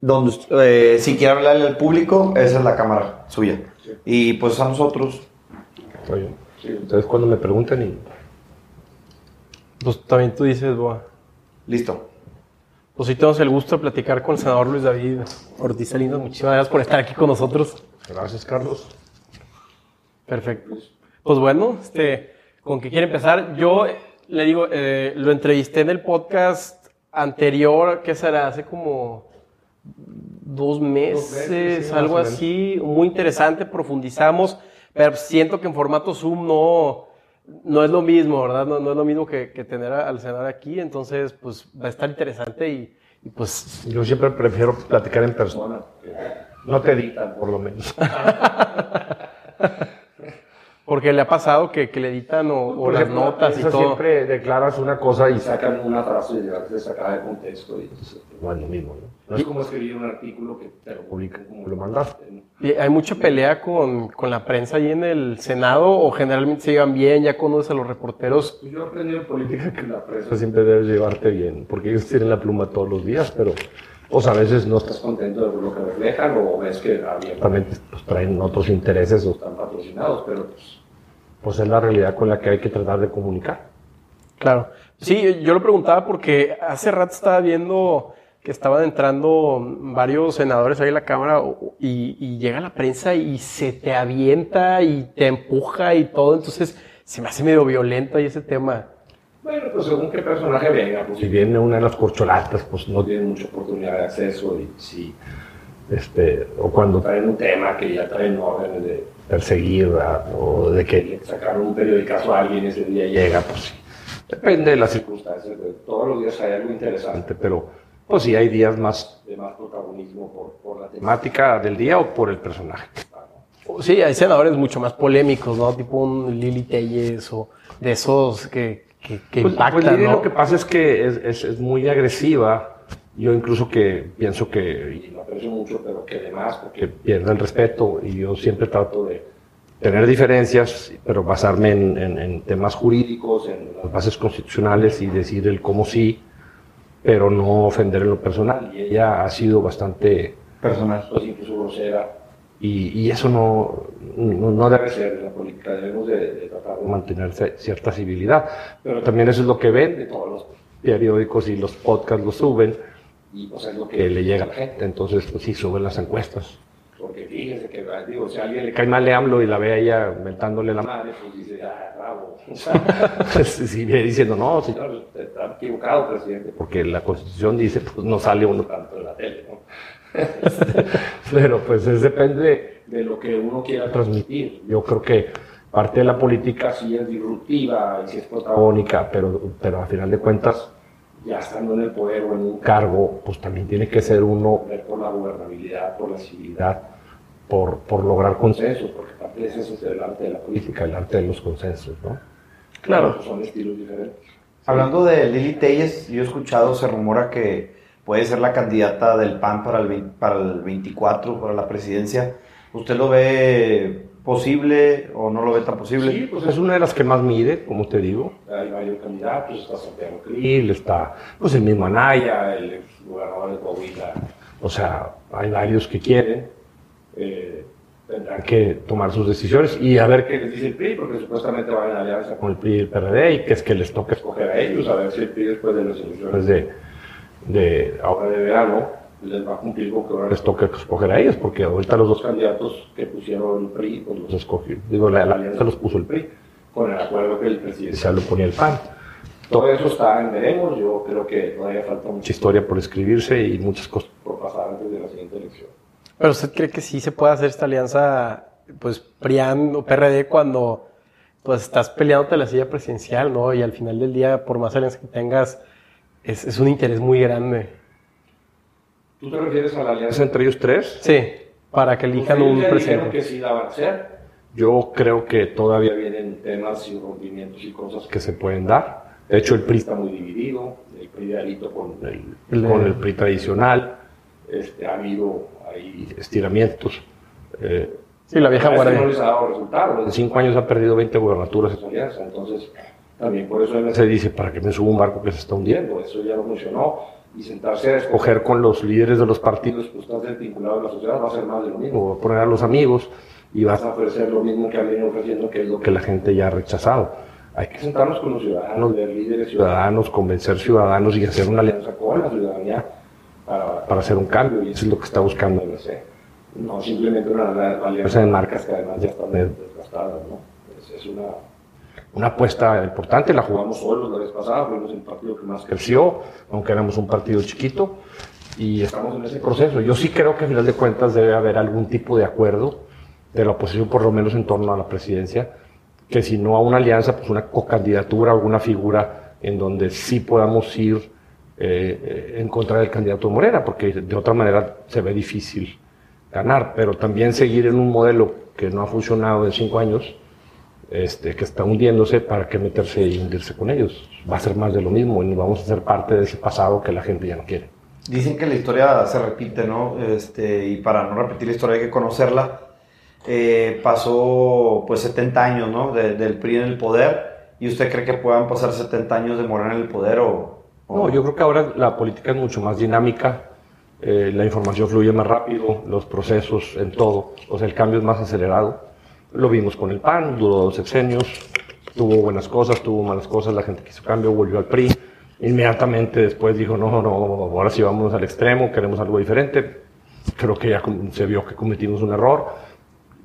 donde eh, si quiere hablarle al público, esa es la cámara suya. Y pues a nosotros. Oye, entonces cuando me preguntan y... Pues también tú dices, Boa. Listo. Pues sí tenemos el gusto de platicar con el senador Luis David Ortiz Salinas. Muchísimas gracias por estar aquí con nosotros. Gracias, Carlos. Perfecto. Pues bueno, este, ¿con qué quiere empezar? Yo eh, le digo, eh, lo entrevisté en el podcast anterior, ¿qué será? Hace como dos meses, meses, sí, algo así, muy interesante, profundizamos, pero siento que en formato Zoom no, no es lo mismo, ¿verdad? No, no es lo mismo que, que tener a- al senador aquí, entonces pues va a estar interesante y, y, pues Yo siempre prefiero platicar en persona. No te editan, por lo menos. porque le ha pasado que, que le editan o, o las ejemplo, notas y todo. Siempre declaras una cosa y sacan una frase y ya se saca de contexto y entonces, no es lo mismo, ¿no? no es como escribir un artículo que te lo publican como Lo mandaste. Y hay mucha pelea con, con la prensa ahí en el Senado o generalmente se llevan bien, ya conoces a los reporteros. Pues yo aprendí en política que la prensa siempre debes llevarte bien, porque ellos tienen la pluma todos los días, pero pues a veces no estás contento de lo que reflejan o ves que abiertamente pues traen otros intereses, o están patrocinados, pero pues pues es la realidad con la que hay que tratar de comunicar. Claro. Sí, yo lo preguntaba porque hace rato estaba viendo que estaban entrando varios senadores ahí a la Cámara y, y llega la prensa y se te avienta y te empuja y todo. Entonces se me hace medio violento ahí ese tema. bueno, pues según qué personaje venga, pues Si viene una de las corcholatas, pues no tienen mucha oportunidad de acceso y si este, o cuando traen un tema que ya traen órdenes de perseguir o de que sacaron un periodicazo a alguien ese día llega, pues sí. Depende de las circunstancias, todos los días hay algo interesante pero pues sí hay días más de más protagonismo por, por la temática. del día o por el personaje. Sí, hay senadores mucho más polémicos, ¿no? Tipo un Lili Telles o de esos que, que, que Pues, impactan, pues, ¿no? lo que pasa es que es, es- es muy agresiva. Yo incluso que pienso que, Y lo aprecio mucho, pero que además, porque que pierde el respeto y yo siempre trato de tener diferencias, pero basarme en, en- en temas jurídicos, en las bases constitucionales y decir el cómo sí, pero no ofender en lo personal. Y ella ha sido bastante... Personal. pues incluso grosera, Y, y eso no, no, no debe ser la política, debemos de, de tratar de mantener cierta civilidad. Pero también eso es lo que ven, de todos los periódicos y los podcasts lo suben, y pues es lo que, que le llega a la gente. Entonces, pues sí, suben las encuestas. Porque fíjense que, digo, si a alguien le cae mal le AMLO y la ve a ella mentándole la madre, pues dice, ah, bravo. Sea, Si viene diciendo, no, señor, está equivocado, presidente, porque la constitución dice, pues no sale uno. tanto en la tele, ¿no? Pero pues es, depende De lo que uno quiera transmitir. Yo creo que parte de la política Si es disruptiva y si es protagónica, pero, pero a final de cuentas, ya estando en el poder o en un cargo, pues también tiene que ser uno por la gobernabilidad, por la civilidad, por, por lograr consenso. consenso, porque parte de eso es el arte de la política. El arte de los consensos, ¿no? Claro. Pues son estilos diferentes. Hablando de Lili Telles, yo he escuchado, se rumora que puede ser la candidata del PAN para el, para el 24, para la presidencia. ¿Usted lo ve posible o no lo ve tan posible? Sí, pues es una de las que más mide, como te digo. Hay varios candidatos, está Santiago Y está, pues el mismo Anaya, el ex gobernador de Coahuila, o sea, hay varios que quieren eh, tendrán que tomar sus decisiones y a ver qué les dice el PRI, porque supuestamente van en alianza con el PRI y el PRD y que es que les toca escoger a ellos, a ver si el PRI después de las elecciones de, de ahora de verano les va a cumplir con que ahora les toca escoger a ellos, porque ahorita los dos candidatos que pusieron el PRI, pues los escogió, digo, la, la alianza los puso el PRI, con el acuerdo que el y presidente. ya lo ponía el PAN. Todo eso está en veremos, yo creo que todavía falta Mucha mucha historia por escribirse y muchas cosas. por pasar antes de la siguiente elección. Pero usted cree que sí se puede hacer esta alianza, pues PRIAN o PRD cuando pues estás peleándote la silla presidencial, ¿no? Y al final del día, por más alianza que tengas, es, es un interés muy grande. ¿Tú te refieres a la ¿Es alianza? entre ellos tres? Sí, para que elijan un presidente. que sí la van a hacer. Yo creo que todavía vienen temas y rompimientos y cosas que se pueden dar. De hecho, el PRI está muy dividido. El PRI de Alito con el, con el PRI tradicional, este, ha habido ahí. estiramientos. Eh, Sí, la vieja Parece que no guardia. les ha dado resultados. en cinco años ha perdido 20 gubernaturas. esa alianza. Entonces, también por eso Se dice, ¿para que me suba un barco que se está hundiendo? hundiendo. Eso ya no funcionó. Y sentarse a escoger con los líderes de los partidos, pues estás vinculado a la sociedad, va a ser más de lo mismo, va a poner a los amigos y vas a ofrecer lo mismo que han venido ofreciendo, que es lo que la gente ya ha rechazado. Hay que sentarnos con los ciudadanos, ver líderes ciudadanos, convencer ciudadanos y hacer una alianza con la ciudadanía para, para hacer un cambio, y eso es lo que está buscando el MC. No simplemente una alianza de marcas que además ya están desgastadas, ¿no? Es, es una una apuesta importante, la jugamos solos la vez pasada, fuimos el partido que más creció, aunque éramos un partido chiquito, y estamos en ese proceso. Yo sí creo que a final de cuentas debe haber algún tipo de acuerdo de la oposición, por lo menos en torno a la presidencia, que si no a una alianza, pues una co-candidatura, alguna figura en donde sí podamos ir eh, en contra del candidato Morena, porque de otra manera se ve difícil ganar, pero también seguir en un modelo que no ha funcionado en cinco años, este, que está hundiéndose, ¿para qué meterse y hundirse con ellos? Va a ser más de lo mismo y vamos a ser parte de ese pasado que la gente ya no quiere. Dicen que la historia se repite, ¿no? Este, y para no repetir la historia hay que conocerla. Eh, pasó pues 70 años, ¿no? del PRI en el poder. ¿Y usted cree que puedan pasar 70 años de Morena en el poder o, No, yo creo que ahora la política es mucho más dinámica. Eh, la información fluye más rápido, los procesos en todo, o sea, el cambio es más acelerado. Lo vimos con el PAN, duró dos sexenios, tuvo buenas cosas, tuvo malas cosas, la gente quiso cambio, volvió al PRI. Inmediatamente después dijo, no, no, ahora sí vamos al extremo, queremos algo diferente. Creo que ya se vio que cometimos un error.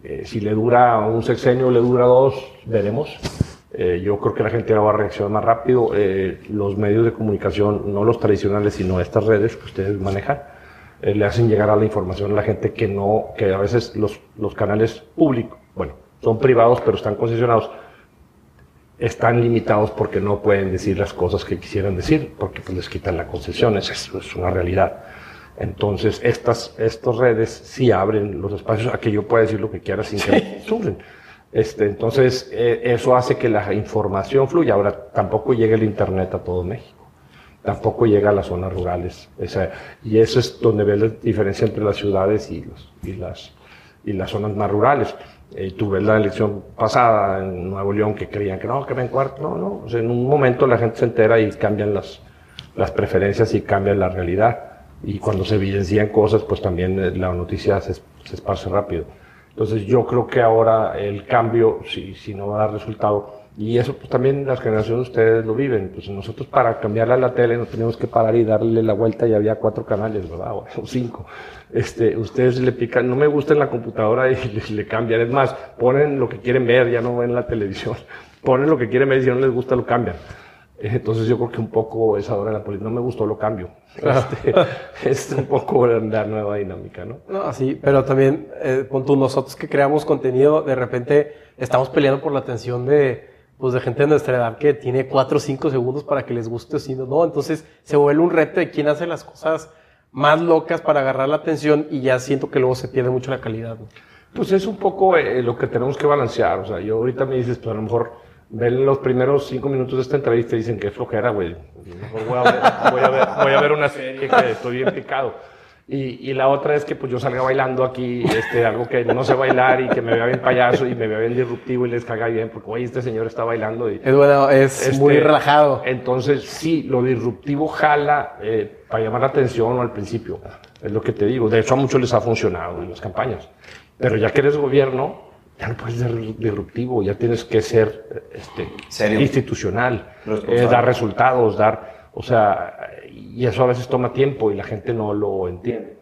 Eh, si le dura un sexenio, le dura dos, veremos. Eh, yo creo que la gente va a reaccionar más rápido. Eh, los medios de comunicación, no los tradicionales, sino estas redes que ustedes manejan, le hacen llegar a la información a la gente que no, que a veces los, los canales públicos, bueno, son privados pero están concesionados, están limitados porque no pueden decir las cosas que quisieran decir, porque pues les quitan la concesión, eso es una realidad. Entonces, estas, estas redes sí abren los espacios a que yo pueda decir lo que quiera sin que me censuren. Este, entonces, eh, eso hace que la información fluya. Ahora, tampoco llega el Internet a todo México. Tampoco llega a las zonas rurales. y eso es donde ve la diferencia entre las ciudades y, los, y, las, y las zonas más rurales. Eh, tú ves la elección pasada en Nuevo León que creían que no, que ven cuarto. No, no. O sea, en un momento la gente se entera y cambian las, las preferencias y cambian la realidad y cuando se evidencian cosas, pues también eh, la noticia se, se, esparce rápido. Entonces yo creo que ahora el cambio, si, si no va a dar resultado, y eso pues también las generaciones de ustedes lo viven, pues nosotros para cambiarle a la tele nos teníamos que parar y darle la vuelta y había cuatro canales, ¿verdad? O cinco. Este, ustedes le pican, no me gusta en la computadora y le, le cambian, es más, ponen lo que quieren ver, ya no ven la televisión, ponen lo que quieren ver y si no les gusta lo cambian. Entonces yo creo que un poco es ahora la política. No me gustó lo cambio. Este, es un poco la nueva dinámica, ¿no? No, sí, pero también, eh, tú, nosotros que creamos contenido, de repente estamos peleando por la atención de, pues, de gente de nuestra edad que tiene cuatro o cinco segundos para que les guste o si no, Entonces se vuelve un reto de quién hace las cosas más locas para agarrar la atención y ya siento que luego se pierde mucho la calidad. Pues es un poco eh, lo que tenemos que balancear. O sea, yo ahorita me dices, pues a lo mejor ven los primeros cinco minutos de esta entrevista y dicen que flojera, güey. Voy voy, voy a ver una serie que estoy bien picado. Y, y, la otra es que pues yo salga bailando aquí, este, algo que no sé bailar y que me vea bien payaso y me vea bien disruptivo y les caga bien, porque oye, este señor está bailando. Y, es bueno, es este, muy relajado. Entonces, sí, lo disruptivo jala eh, para llamar la atención al principio, es lo que te digo. De hecho, a muchos les ha funcionado en las campañas. Pero ya que eres gobierno, ya no puedes ser disruptivo, ya tienes que ser este, institucional, eh, dar resultados, dar, o sea, y eso a veces toma tiempo y la gente no lo entiende.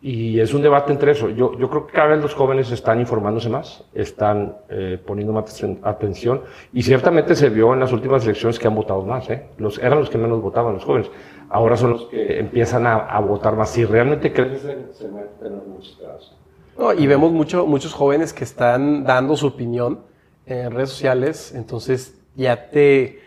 Y es un debate entre eso. Yo, yo creo que cada vez los jóvenes están informándose más, están eh, poniendo más atención y ciertamente se vio en las últimas elecciones que han votado más. ¿eh? Los, eran los que menos votaban, los jóvenes. Ahora son los que empiezan a, a votar más. Si realmente creen se meten en muchas no, y vemos mucho, muchos jóvenes que están dando su opinión en redes sociales, entonces ya te,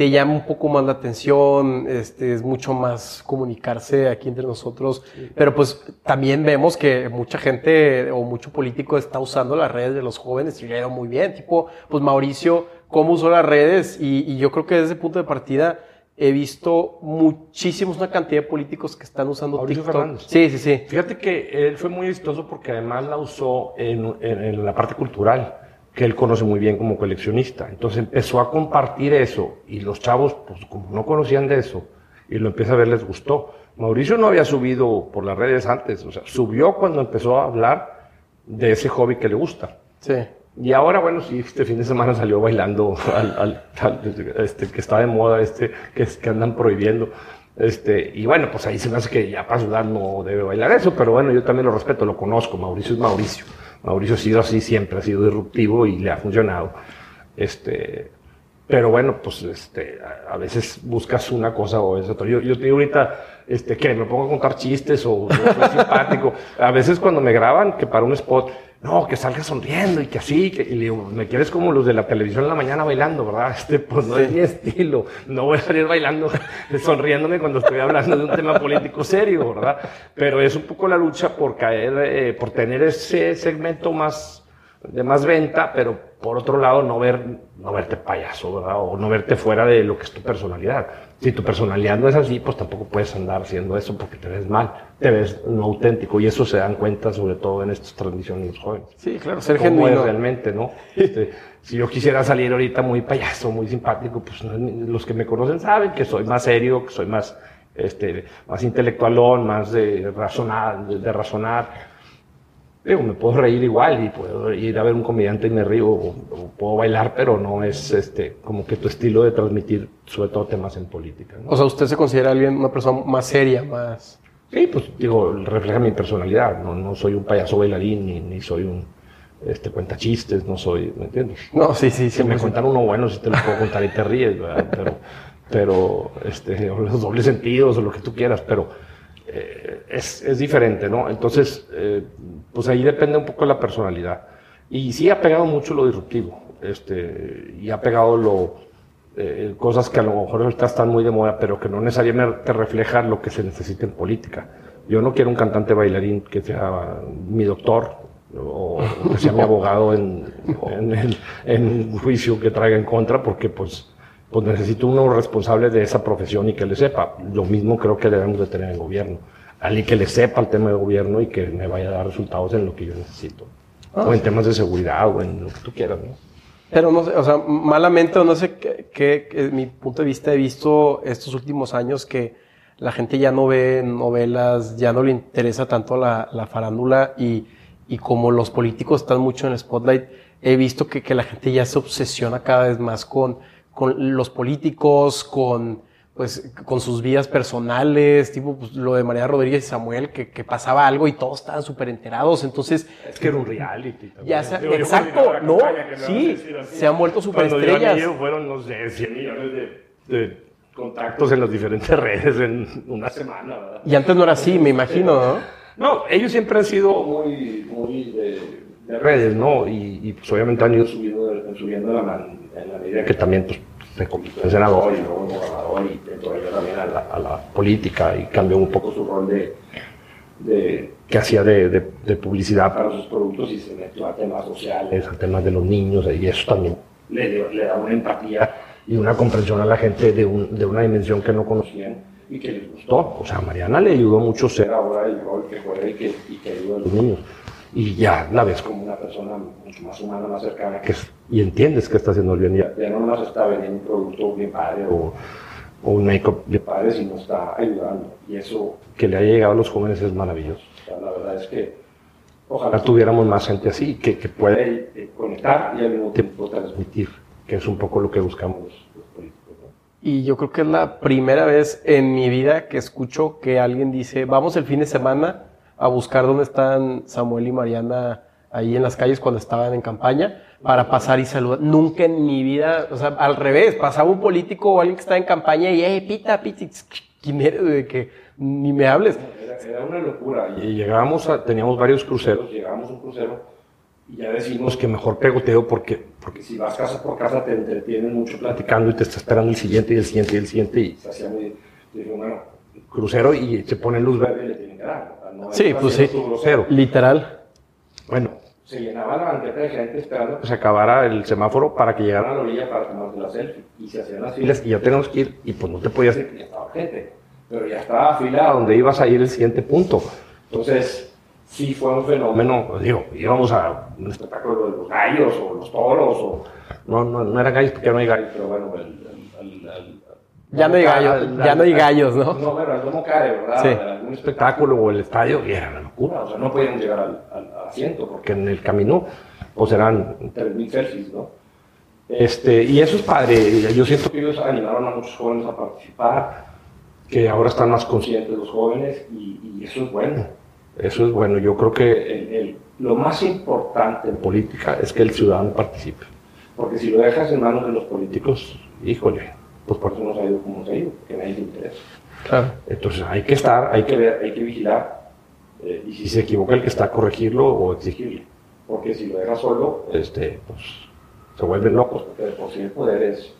te llama un poco más la atención, este, es mucho más comunicarse aquí entre nosotros, pero pues también vemos que mucha gente o mucho político está usando las redes de los jóvenes y le ha ido muy bien, tipo, pues Mauricio, cómo usó las redes y, y yo creo que desde ese punto de partida he visto muchísimos, una cantidad de políticos que están usando Mauricio TikTok. Sí, sí, sí. Fíjate que él fue muy exitoso porque además la usó en, en, la parte cultural, que él conoce muy bien como coleccionista. Entonces empezó a compartir eso y los chavos, pues como no conocían de eso, y lo empieza a ver, les gustó. Mauricio no había subido por las redes antes, o sea, subió cuando empezó a hablar de ese hobby que le gusta. Sí. Y ahora, bueno, sí, este fin de semana salió bailando al, al- al- este, que está de moda, este, que, que andan prohibiendo. Este, y bueno, pues ahí se me hace que ya para sudar no debe bailar eso, pero bueno, yo también lo respeto, lo conozco. Mauricio es Mauricio. Mauricio ha sido así siempre, ha sido disruptivo y le ha funcionado. Este, pero bueno, pues este, a, a veces buscas una cosa o es otra. Yo, yo te digo ahorita, este, que me pongo a contar chistes o, o soy simpático. A veces cuando me graban, que para un spot, no, que salga sonriendo y que así, que, y le digo, me quieres como los de la televisión en la mañana bailando, ¿verdad? Este, pues no es mi estilo. No voy a salir bailando, sonriéndome cuando estoy hablando de un tema político serio, ¿verdad? Pero es un poco la lucha por caer, eh, por tener ese segmento más, de más venta, pero por otro lado no ver, no verte payaso, ¿verdad? O no verte fuera de lo que es tu personalidad. Si tu personalidad no es así, pues tampoco puedes andar haciendo eso porque te ves mal, te ves no auténtico y eso se dan cuenta sobre todo en estas transmisiones jóvenes. Sí, claro, ser ¿Cómo es genuino. realmente, ¿no? Este, si yo quisiera salir ahorita muy payaso, muy simpático, pues los que me conocen saben que soy más serio, que soy más, este, más intelectualón, más de razonar, de, de razonar. Digo, me puedo reír igual y puedo ir a ver un comediante y me río, o, o puedo bailar, pero no es este, como que tu estilo de transmitir, sobre todo temas en política. ¿no? O sea, usted se considera alguien, una persona más seria, más... Sí, pues digo, refleja mi personalidad. No, no soy un payaso bailarín ni, ni soy un este, cuentachistes, no soy, ¿me entiendes? No, sí, sí, Si me 100%. cuentan uno bueno, si te lo puedo contar y te ríes, ¿verdad? Pero, pero este, o los dobles sentidos o lo que tú quieras, pero eh, es, es diferente, ¿no? Entonces, eh, pues ahí depende un poco de la personalidad. Y sí ha pegado mucho lo disruptivo, este, y ha pegado lo, eh, cosas que a lo mejor ahorita están muy de moda, pero que no necesariamente reflejan lo que se necesita en política. Yo no quiero un cantante bailarín que sea mi doctor o que sea mi abogado en, en, el- en un juicio que traiga en contra, porque pues, pues necesito uno responsable de esa profesión y que le sepa. Lo mismo creo que debemos de tener en el gobierno. Alguien que le sepa el tema de gobierno y que me vaya a dar resultados en lo que yo necesito. O en temas de seguridad o en lo que tú quieras, ¿no? Pero no sé, o sea, malamente, o no sé qué, qué- mi punto de vista, he visto estos últimos años que la gente ya no ve novelas, ya no le interesa tanto la, la farándula y, y como los políticos están mucho en el spotlight, he visto que, que la gente ya se obsesiona cada vez más con, con los políticos, con, pues, con sus vidas personales, tipo pues, lo de María Rodríguez y Samuel, que, que pasaba algo y todos estaban súper enterados, entonces... Es que era un reality. también. Ya se- Digo, exacto, cuando no, campaña, sí, se han vuelto Cuando yo superestrellas. llegué fueron, no sé, 100 millones de, de contactos en las diferentes redes en una semana, ¿verdad? Y antes no era así, me imagino, ¿no? No, ellos siempre han sido muy, muy de, de redes, ¿no? Y, y, pues obviamente han ido subiendo, subiendo la, man- en la medida que también pues, en senador y luego en gobernador y entró ella también a la, a la política y cambió un poco su rol de, de que hacía de, de- de publicidad para sus productos y se metió a temas sociales, a temas de los niños y eso también le, le da una empatía y una comprensión a la gente de, un- de una dimensión que no conocían y que les gustó. O sea, a Mariana le ayudó mucho ser ahora el rol que juega y que, y que ayuda a los niños. Y ya la ves como una persona mucho más humana, más cercana, que es- y entiendes que está haciendo el bien. Ya, ya no nomás está vendiendo un producto bien padre o, o un make-up bien padre, sino está ayudando. Y eso que le haya llegado a los jóvenes es maravilloso. O sea, la verdad es que ojalá tuviéramos más gente así, que, que puede eh, conectar y al mismo tiempo transmitir, que es un poco lo que buscamos los, los políticos. ¿no? Y yo creo que es la primera vez en mi vida que escucho que alguien dice, vamos el fin de semana a buscar dónde están Samuel y Mariana ahí en las calles cuando estaban en campaña para pasar y saludar. Nunca en mi vida, o sea, al revés, pasaba un político o alguien que estaba en campaña y, hey, pita, pita, ¿quién eres? De que ni me hables. Era, era una locura. Y llegábamos a, teníamos varios cruceros, llegábamos a un crucero y ya decimos que mejor pegoteo porque, porque si vas casa por casa te entretienen mucho platicando y te está esperando el siguiente y el siguiente y el siguiente y se hacía muy... Dije, bueno, crucero y se pone luz verde y le tienen que dar. no Sí, pues sí. grosero. Literal. Bueno, se llenaba la banqueta de gente esperando que se acabara el semáforo para que llegaran a la orilla para tomarse la selfie. Y se hacían las filas y ya tenemos que ir y pues no te podías ir ya estaba gente. Pero ya estaba fila a donde ibas a ir el siguiente punto. Entonces, sí fue un fenómeno. Digo, íbamos a un espectáculo de los gallos o los toros o... No, no, no eran gallos porque no hay gallos, pero bueno, el, el- el- el- Ya no hay gallos, ya no hay gallos, ¿no? No, bueno, el domo care, ¿verdad? Sí. Algún espectáculo o el estadio, y era una locura. O sea, no podíamos llegar al, al- al asiento, porque en el camino, pues eran 3.000 selfies, ¿no? Este, y eso es padre. Yo siento que ellos animaron a muchos jóvenes a participar, que ahora están más conscientes los jóvenes, y, y eso es bueno. Eso es bueno. Yo creo que el- el- lo más importante en política es que el ciudadano participe. Porque si lo dejas en manos de los políticos, híjole, pues por eso nos ha ido como nos ha ido, porque a nadie le interesa. Claro. Entonces hay que estar, hay que ver, hay que vigilar. eh, y si se equivoca el que está, corregirlo o exigirle. Porque si lo deja solo, este, pues se vuelven locos, porque de por sí el poder es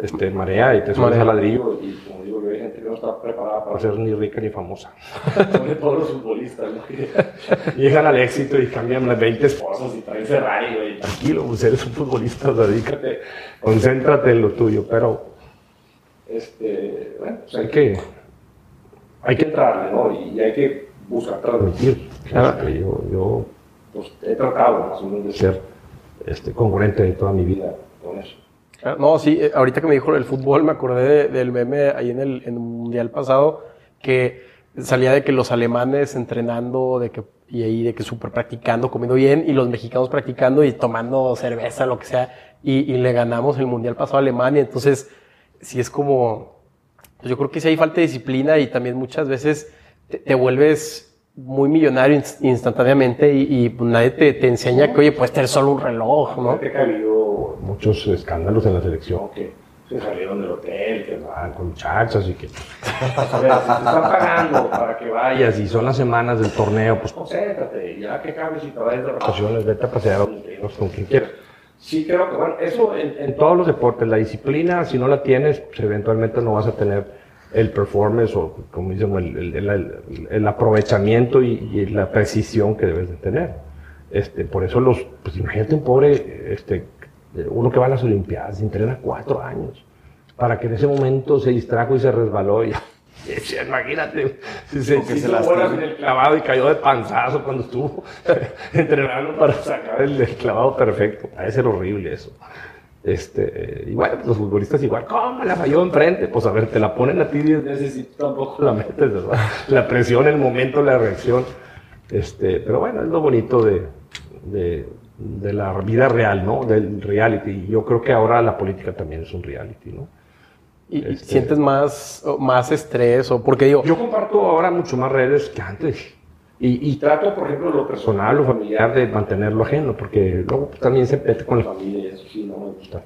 este, marea y te al ladrillo. Y como digo yo, hay gente que no está preparada para ser ni rica ni famosa. Sobre todo los futbolistas, ¿no? Que llegan al éxito y cambian las 20 esposas y traen Ferrari, güey. Tranquilo, pues eres un futbolista, dedícate, concéntrate en lo tuyo, pero este, bueno, pues hay que, hay que entrarle, ¿no? Y hay que buscar transmitir. Claro. Este, yo, yo pues, he tratado más o menos de ser este, congruente de toda mi vida con eso. Claro, No, sí, eh, ahorita que me dijo el fútbol, me acordé de- del meme ahí en el, en el Mundial pasado, que salía de que los alemanes entrenando, de que, y ahí de que súper practicando, comiendo bien, y los mexicanos practicando y tomando cerveza, lo que sea, y, y le ganamos el Mundial pasado a Alemania. Entonces, sí es como, pues yo creo que sí hay falta de disciplina y también muchas veces te, te vuelves muy millonario inst- instantáneamente y, y, pues, nadie te, te enseña que, oye, puedes tener solo un reloj, ¿no? Que ha habido muchos escándalos en la selección que se salieron del hotel, que van con muchachas y que. A ver, si te están pagando para que vayas y son las semanas del torneo, pues concéntrate, ya que acabes y te vayas de vacaciones, vete a pasear con quien quieras. Sí, creo que, bueno, eso en, en todos los deportes, la disciplina, si no la tienes, pues eventualmente no vas a tener el performance o, como dicen, el, el- el- el- el aprovechamiento y, y la precisión que debes de tener. Este, por eso los, pues imagínate un pobre, este, uno que va a las Olimpiadas, entrena cuatro años, para que en ese momento se distrajo y se resbaló y, y imagínate, si se, que se bolas en el clavado y cayó de panzazo cuando estuvo entrenando para sacar el, el clavado perfecto. Parece ser horrible eso. Este, y bueno, pues los futbolistas igual, ¿cómo la falló enfrente? Pues a ver, te la ponen a ti 10 veces y tampoco la metes, ¿verdad? La presión, el momento, la reacción. Este, pero bueno, es lo bonito de, de, de la vida real, ¿no? Del reality. Y yo creo que ahora la política también es un reality, ¿no? Y, Este- sientes más, o más estrés o porque digo, Yo comparto ahora mucho más redes que antes. Y, y trato, por ejemplo, lo personal, lo familiar, de mantenerlo ajeno, porque luego pues, también se mete con la familia y eso sí, no me gusta.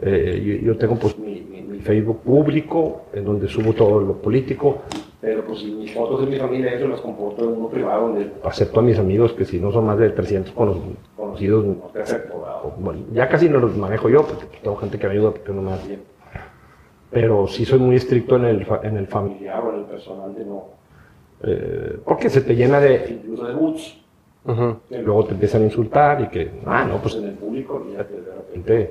Eh, yo, yo tengo pues mi, mi- mi Facebook público, en donde subo todo lo político, pero pues mis fotos de mi familia, eso las comporto en uno privado, donde acepto a mis amigos, que si no son más de 300 cono- conocidos, no te acepto. O, bueno, ya casi no los manejo yo, porque tengo gente que me ayuda porque no me da tiempo. Pero sí soy muy estricto en el, fa- en el familiar o en el personal de no. eh, porque se te llena de, incluso de boots. ujú, que luego te empiezan a insultar y que, ah, no, pues en el público, fíjate, de repente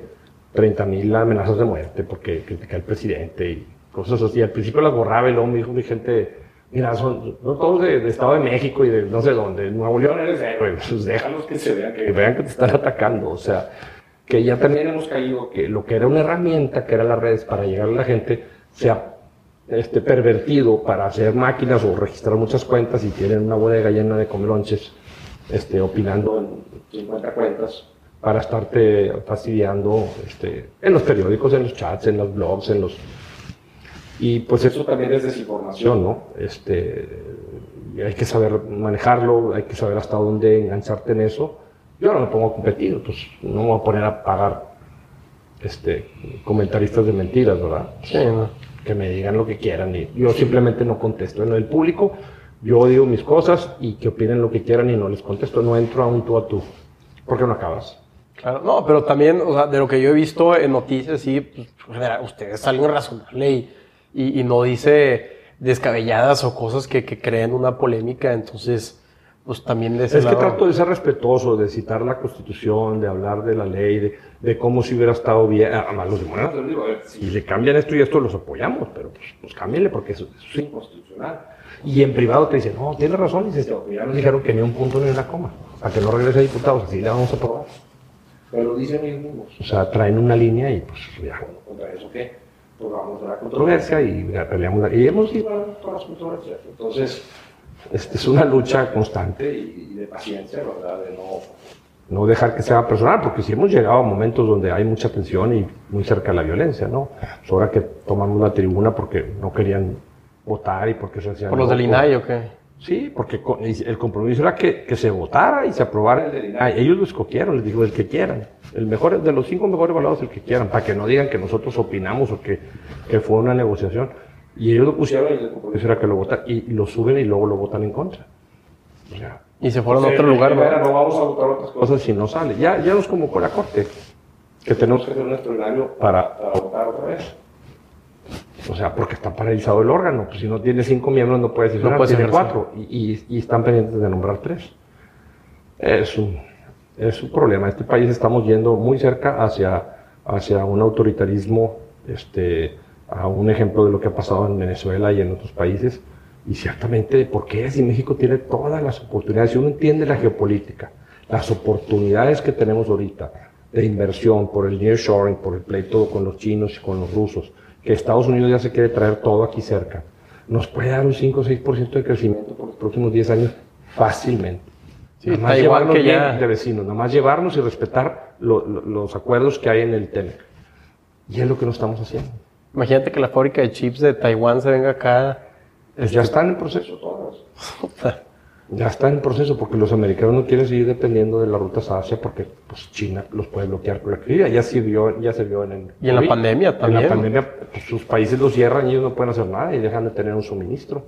30 mil amenazas de muerte porque critica al presidente y cosas así. Al principio las borraba y luego me dijo mi gente, mira, son, son todos de, de Estado de México y de no sé dónde, Nuevo León eres héroe, pues déjalos que se vean, que vean que te están atacando, o sea, que ya también hemos caído que lo que era una herramienta, que era las redes para llegar a la gente, se ha este, pervertido para hacer máquinas o registrar muchas cuentas y tienen una bodega llena de comelonches este, opinando en 50 cuentas para estarte fastidiando este, en los periódicos, en los chats, en los blogs, en los... Y pues eso también es desinformación, ¿no? Este, hay que saber manejarlo, hay que saber hasta dónde engancharte en eso. Yo no me pongo a competir, pues no me voy a poner a pagar este, comentaristas de mentiras, ¿verdad? sí, ¿no? que me digan lo que quieran y yo simplemente no contesto. En el público yo digo mis cosas y que opinen lo que quieran y no les contesto, no entro a un tú a tú, porque no acabas. Claro, no, pero también, o sea, de lo que yo he visto en noticias, sí, pues, usted es alguien razonable y, y, y no dice descabelladas o cosas que, que creen una polémica, entonces, pues también de ese Es que trato de ser respetuoso, de citar la constitución, de hablar de la ley, de, de cómo si hubiera estado bien. Además, los demás, si le cambian esto y esto, los apoyamos, pero pues, pues cámbienle porque eso, eso es inconstitucional. Y en privado te dicen, no, tienes razón, dices, ya nos dijeron que ni un punto ni una coma, a que no regrese a diputados, así le vamos a aprobar. Pero dicen ellos mismos. O sea, traen una línea y pues, ya, bueno, contra eso qué. pues vamos a la controversia y peleamos. Y hemos ido a todas las controversias. Entonces, este, es una lucha constante y de paciencia, ¿verdad? De no, no dejar que sea personal, porque si hemos llegado a momentos donde hay mucha tensión y muy cerca de la violencia, ¿no? Es hora que tomamos la tribuna porque no querían votar y porque se hacían... ¿Por los del INAI o qué? Sí, porque el compromiso era que, que, se votara y se aprobara el del INAI. Ellos lo escogieron, les digo, el que quieran. El mejor, de los cinco mejores evaluados, el que quieran, para que no digan que nosotros opinamos o que, que fue una negociación. Y ellos lo pusieron y el compromiso era que lo votan y, lo suben y luego lo votan en contra. O sea, y se fueron a otro lugar, ¿no? No vamos a votar otras cosas si no sale. Ya, ya nos convocó la corte, que tenemos que hacer un extraordinario para, para votar otra vez. O sea, porque está paralizado el órgano. Pues si no tiene cinco miembros, no puede decir no tiene cuatro. Y, y, están pendientes de nombrar tres. Es un, es un problema. Este país estamos yendo muy cerca hacia, hacia un autoritarismo, este, a un ejemplo de lo que ha pasado en Venezuela y en otros países. Y ciertamente, ¿por qué? Si México tiene todas las oportunidades, si uno entiende la geopolítica, las oportunidades que tenemos ahorita de inversión por el nearshoring, por el pleito con los chinos y con los rusos, que Estados Unidos ya se quiere traer todo aquí cerca, nos puede dar un 5 o 6% de crecimiento por los próximos 10 años fácilmente. Sí, nada más llevarnos que ya... de vecinos, nada más llevarnos y respetar los acuerdos que hay en el TEMEC. Y es lo que no estamos haciendo. Imagínate que la fábrica de chips de Taiwán se venga acá. ya están en proceso todas. Ya está en proceso porque los americanos no quieren seguir dependiendo de las rutas a Asia porque pues, China los puede bloquear con la crisis. Ya se vio, ya se vio en el Y en la pandemia también. En la pandemia pues, sus países los cierran y ellos no pueden hacer nada y dejan de tener un suministro.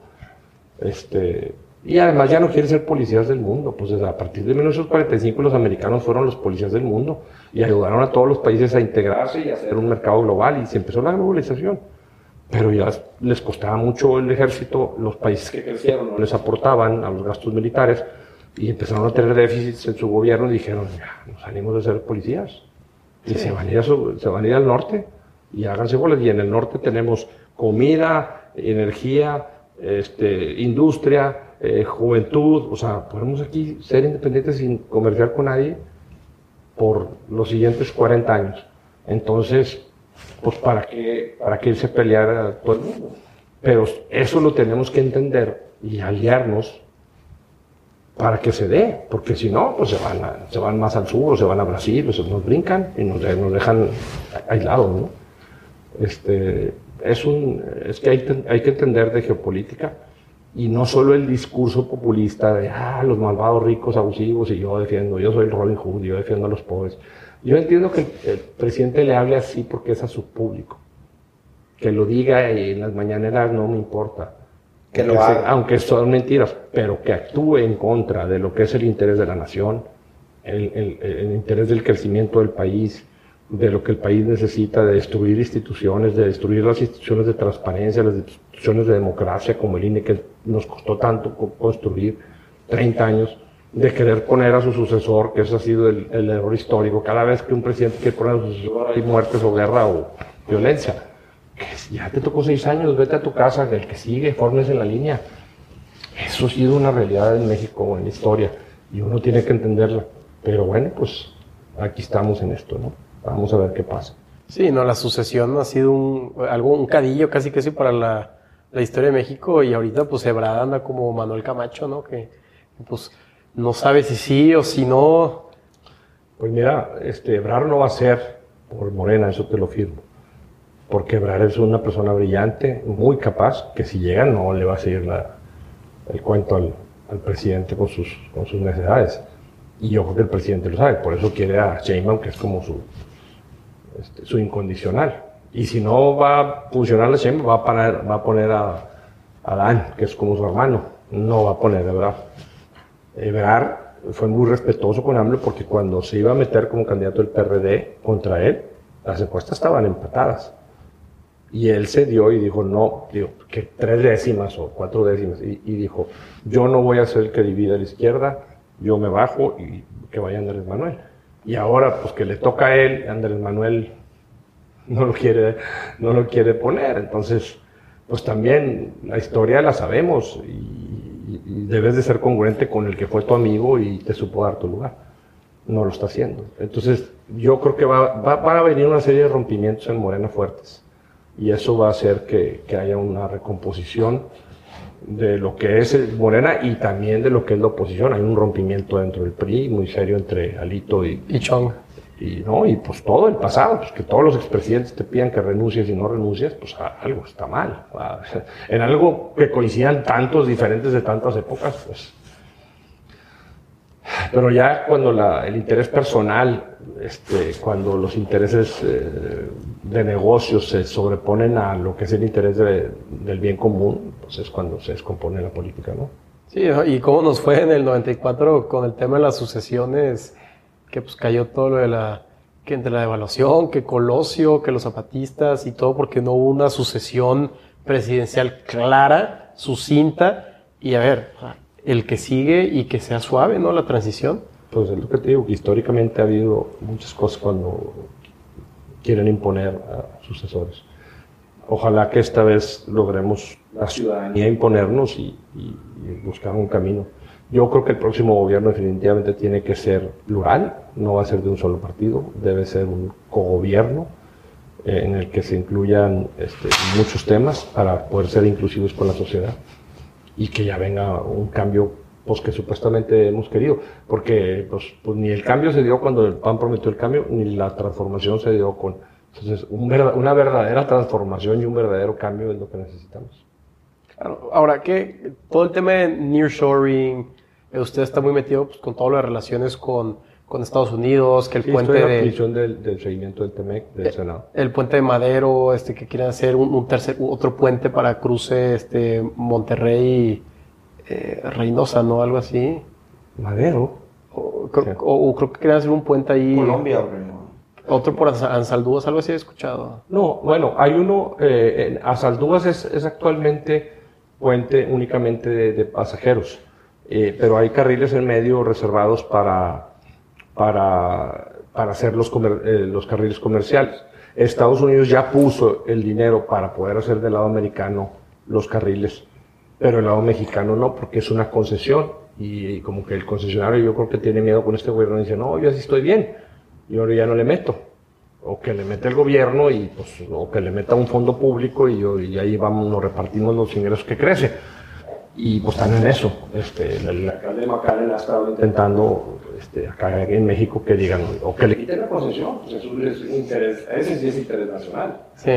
Este, y además ya no quieren ser policías del mundo. Pues a partir de 1945 los americanos fueron los policías del mundo y ayudaron a todos los países a integrarse y a hacer un mercado global y se empezó la globalización pero ya les costaba mucho el ejército, los países que crecieron no les aportaban a los gastos militares y empezaron a tener déficits en su gobierno y dijeron, ya, nos salimos de ser policías y se, van a ir se van a ir al norte y háganse bolas. Y en el norte tenemos comida, energía, este, industria, eh, juventud, o sea, podemos aquí ser independientes sin comerciar con nadie por los siguientes 40 años. Entonces, pues para qué, para que irse a pelear a todo el mundo. Pero eso lo tenemos que entender y aliarnos para que se dé, porque si no, pues se van, se van más al sur, o se van a Brasil, o se nos brincan y nos, nos dejan aislados, ¿no? Este, es, un, es que hay, hay, que entender de geopolítica y no solo el discurso populista de, ah, los malvados ricos abusivos y yo defiendo, yo soy el Robin Hood, yo defiendo a los pobres. Yo entiendo que el, presidente le hable así porque es a su público. Que lo diga en las mañaneras no me importa. Que lo haga. aunque son mentiras, pero que actúe en contra de lo que es el interés de la nación, el, el, interés del crecimiento del país, de lo que el país necesita, de destruir instituciones, de destruir las instituciones de transparencia, las instituciones de democracia como el INE que nos costó tanto construir 30 años de querer poner a su sucesor, que ese ha sido el, error histórico. Cada vez que un presidente quiere poner a su sucesor hay muertes o guerra o violencia. ya te tocó seis años, vete a tu casa, el que sigue, formes en la línea. Eso ha sido una realidad en México, en la historia, y uno tiene que entenderla. Pero bueno, pues aquí estamos en esto, ¿no? Vamos a ver qué pasa. Sí, no, la sucesión ha sido un, algo, un cadillo casi casi para la, la historia de México, y ahorita pues Ebrard anda como Manuel Camacho, ¿no? Que pues no sabe si sí o si no. Pues mira, este, Ebrar no va a ser por Morena, eso te lo firmo. Porque Ebrar es una persona brillante, muy capaz, que si llega no le va a seguir la, el cuento al, presidente con sus, con sus necesidades. Y yo creo que el presidente lo sabe, por eso quiere a Sheinbaum, que es como su, este, su incondicional. Y si no va a funcionar la Sheinbaum, va a poner, va a, poner a, a Dan, que es como su hermano. No va a poner, de verdad. Ebrard fue muy respetuoso con AMLO porque cuando se iba a meter como candidato el PRD contra él, las encuestas estaban empatadas. Y él se dio y dijo, no, digo, que tres décimas o cuatro décimas. Y, dijo, yo no voy a ser el que divida a la izquierda, yo me bajo y que vaya Andrés Manuel. Y ahora, pues que le toca a él, Andrés Manuel no lo quiere, no lo quiere poner. Entonces, pues también la historia la sabemos y debes de ser congruente con el que fue tu amigo y te supo dar tu lugar. No lo está haciendo. Entonces, yo creo que va, va, van a venir una serie de rompimientos en Morena fuertes. y eso va a hacer que, que haya una recomposición de lo que es Morena y también de lo que es la oposición. Hay un rompimiento dentro del PRI muy serio entre Alito y, Y Chong. y no y pues todo el pasado pues que todos los expresidentes te pidan que renuncies y no renuncies pues algo está mal en algo que coincidan tantos diferentes de tantas épocas pues pero ya cuando la- el interés personal este, cuando los intereses eh, de negocios se sobreponen a lo que es el interés de- del bien común pues es cuando se descompone la política no Sí, y cómo nos fue en el 94 con el tema de las sucesiones, que pues cayó todo lo de la, entre la devaluación, que Colosio, que los zapatistas y todo, porque no hubo una sucesión presidencial clara, sucinta, y a ver, el que sigue y que sea suave, ¿no? La transición. Pues es lo que te digo, históricamente ha habido muchas cosas cuando quieren imponer a sucesores. Ojalá que esta vez logremos la ciudadanía imponernos y, y- y buscar un camino. Yo creo que el próximo gobierno definitivamente tiene que ser plural, no va a ser de un solo partido, debe ser un cogobierno eh, en el que se incluyan este, muchos temas para poder ser inclusivos con la sociedad y que ya venga un cambio pues que supuestamente hemos querido, porque pues, pues, ni el cambio se dio cuando el PAN prometió el cambio, ni la transformación se dio con... Entonces, una verdadera transformación y un verdadero cambio es lo que necesitamos. Claro, Ahora, que todo el tema de nearshoring, eh, usted está muy metido pues, con todas las relaciones con, con Estados Unidos, que el Sí, puente estoy en la de... del, del seguimiento del TEMEC, del Senado. El puente de Madero, este, que quieren hacer un, un tercer, otro puente para cruce, este, Monterrey, eh, Reynosa, ¿no? Algo así. Madero. O, creo, Sí. o- o creo que quieren hacer un puente ahí. Colombia. Otro por Ansa- Ansaldúas, algo así he escuchado. No, bueno, hay uno, eh, en Azaldúas es, es actualmente puente únicamente de, de pasajeros, eh, pero hay carriles en medio reservados para, para, para hacer los, comer- eh, los carriles comerciales. Estados Unidos ya puso el dinero para poder hacer del lado americano los carriles, pero el lado mexicano no, porque es una concesión y, como que el concesionario yo creo que tiene miedo con este gobierno y dice, no, yo así estoy bien, yo ahora ya no le meto o que le mete el gobierno y pues, o que le meta un fondo público y, yo- y ahí vamos, nos repartimos los ingresos que crece. Y pues están en eso. Este, el, el alcalde de McAllen ha estado intentando este, acá en México que digan, o que le quiten la concesión, pues eso es interés, ese sí es interés nacional Sí.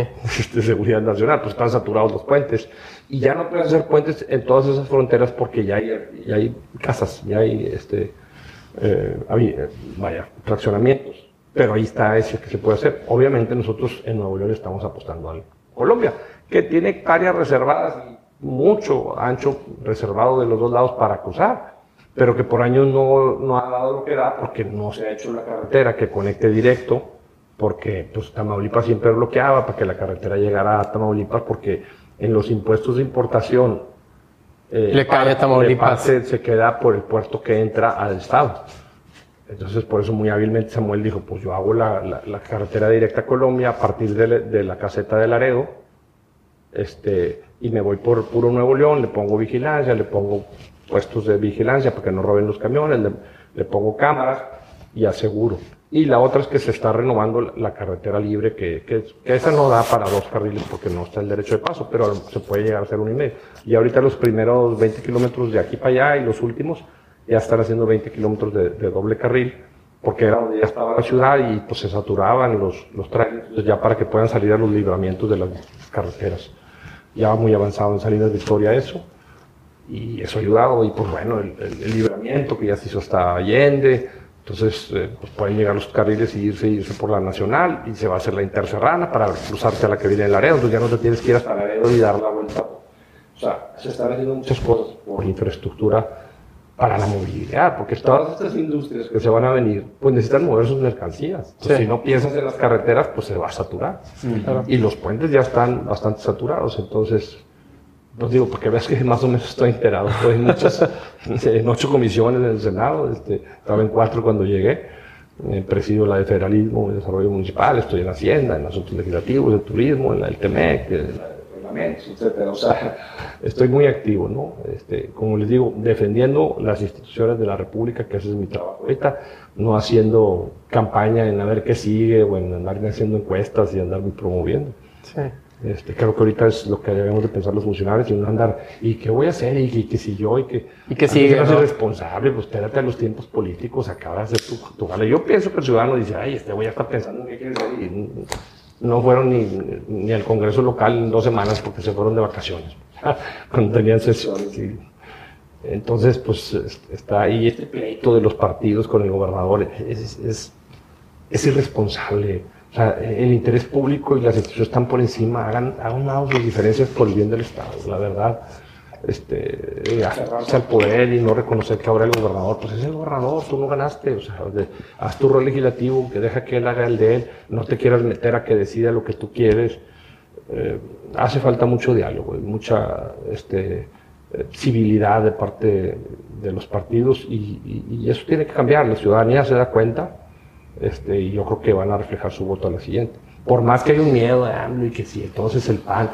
de seguridad nacional, pues están saturados los puentes. Y ya no pueden hacer puentes en todas esas fronteras porque ya hay, ya hay casas, ya hay, este, eh, vaya, fraccionamientos. Pero ahí está ese que se puede hacer. Obviamente nosotros en Nuevo León estamos apostando a Colombia, que tiene hectáreas reservadas, mucho ancho reservado de los dos lados para cruzar, pero que por años no, no ha dado lo que da porque no se ha hecho la carretera que conecte directo porque pues Tamaulipas siempre bloqueaba para que la carretera llegara a Tamaulipas porque en los impuestos de importación eh, Le cae a Tamaulipas. se queda por el puerto que entra al estado. Entonces por eso muy hábilmente Samuel dijo, pues yo hago la, la- la carretera directa a Colombia a partir de, la- de la caseta de Laredo este, y me voy por puro Nuevo León, le pongo vigilancia, le pongo puestos de vigilancia para que no roben los camiones, le, pongo cámaras y aseguro. Y la otra es que se está renovando la, carretera libre, que, que, esa no da para dos carriles porque no está el derecho de paso, pero se puede llegar a hacer uno y medio. Y ahorita los primeros 20 kilómetros de aquí para allá y los últimos ya están haciendo 20 kilómetros de, doble carril, porque era donde ya estaba la ciudad y pues se saturaban los, los trailers, ya para que puedan salir a los libramientos de las carreteras. Ya muy avanzado en Salinas Victoria eso, y eso ha ayudado, y pues bueno, el, el- el libramiento que ya se hizo hasta Allende, entonces eh, pues pueden llegar los carriles y irse, irse por la nacional, y se va a hacer la interserrana para cruzarte a la que viene en Laredo, entonces ya no te tienes que ir hasta Laredo y dar la vuelta. O sea, se están haciendo muchas cosas por infraestructura para la movilidad, porque todas estas industrias que se van a venir, pues necesitan mover sus mercancías. Sí. Si no piensas en las carreteras, pues se va a saturar. Y los puentes ya están bastante saturados, entonces, pues digo, porque ves que más o menos estoy enterado, estoy en muchas, en ocho comisiones en el Senado, este, estaba en cuatro cuando llegué, eh, presido la de Federalismo y Desarrollo Municipal, estoy en Hacienda, en Asuntos Legislativos, en Turismo, en la del TEMEC, en la de Reglamentos, etcétera. O sea, estoy muy activo, ¿no? Este, como les digo, defendiendo las instituciones de la República, que ese es mi trabajo ahorita, no haciendo campaña en a ver qué sigue o en andar haciendo encuestas y andarme promoviendo. Sí. Este, creo que ahorita es lo que debemos de pensar los funcionarios y no andar, ¿y qué voy a hacer? ¿Y, que si yo? ¿Y que, ¿Y que sigue? no ¿no? ser responsable? Pues espérate a los tiempos políticos, acaba de hacer tu, tu. Yo pienso que el ciudadano dice, ay, este voy a estar pensando en qué quiere ser. Y no fueron ni, ni al Congreso local en dos semanas porque se fueron de vacaciones, cuando tenían sesiones. y- entonces, pues es- está ahí este pleito de los partidos con el gobernador. Es, es, es irresponsable. O sea, el interés público y las instituciones están por encima. Hagan, hagan lado sus diferencias por el bien del Estado. La verdad, este, aferrarse al poder y no reconocer que ahora el gobernador, pues es el gobernador, tú no ganaste. O sea, haz tu rol legislativo, que deja que él haga el de él. No te quieras meter a que decida lo que tú quieres. Eh, hace falta mucho diálogo y mucha este, eh, civilidad de parte de los partidos y, eso tiene que cambiar. La ciudadanía se da cuenta este, y yo creo que van a reflejar su voto a la siguiente. Por más que haya un miedo de AMLO y que si entonces el PAN,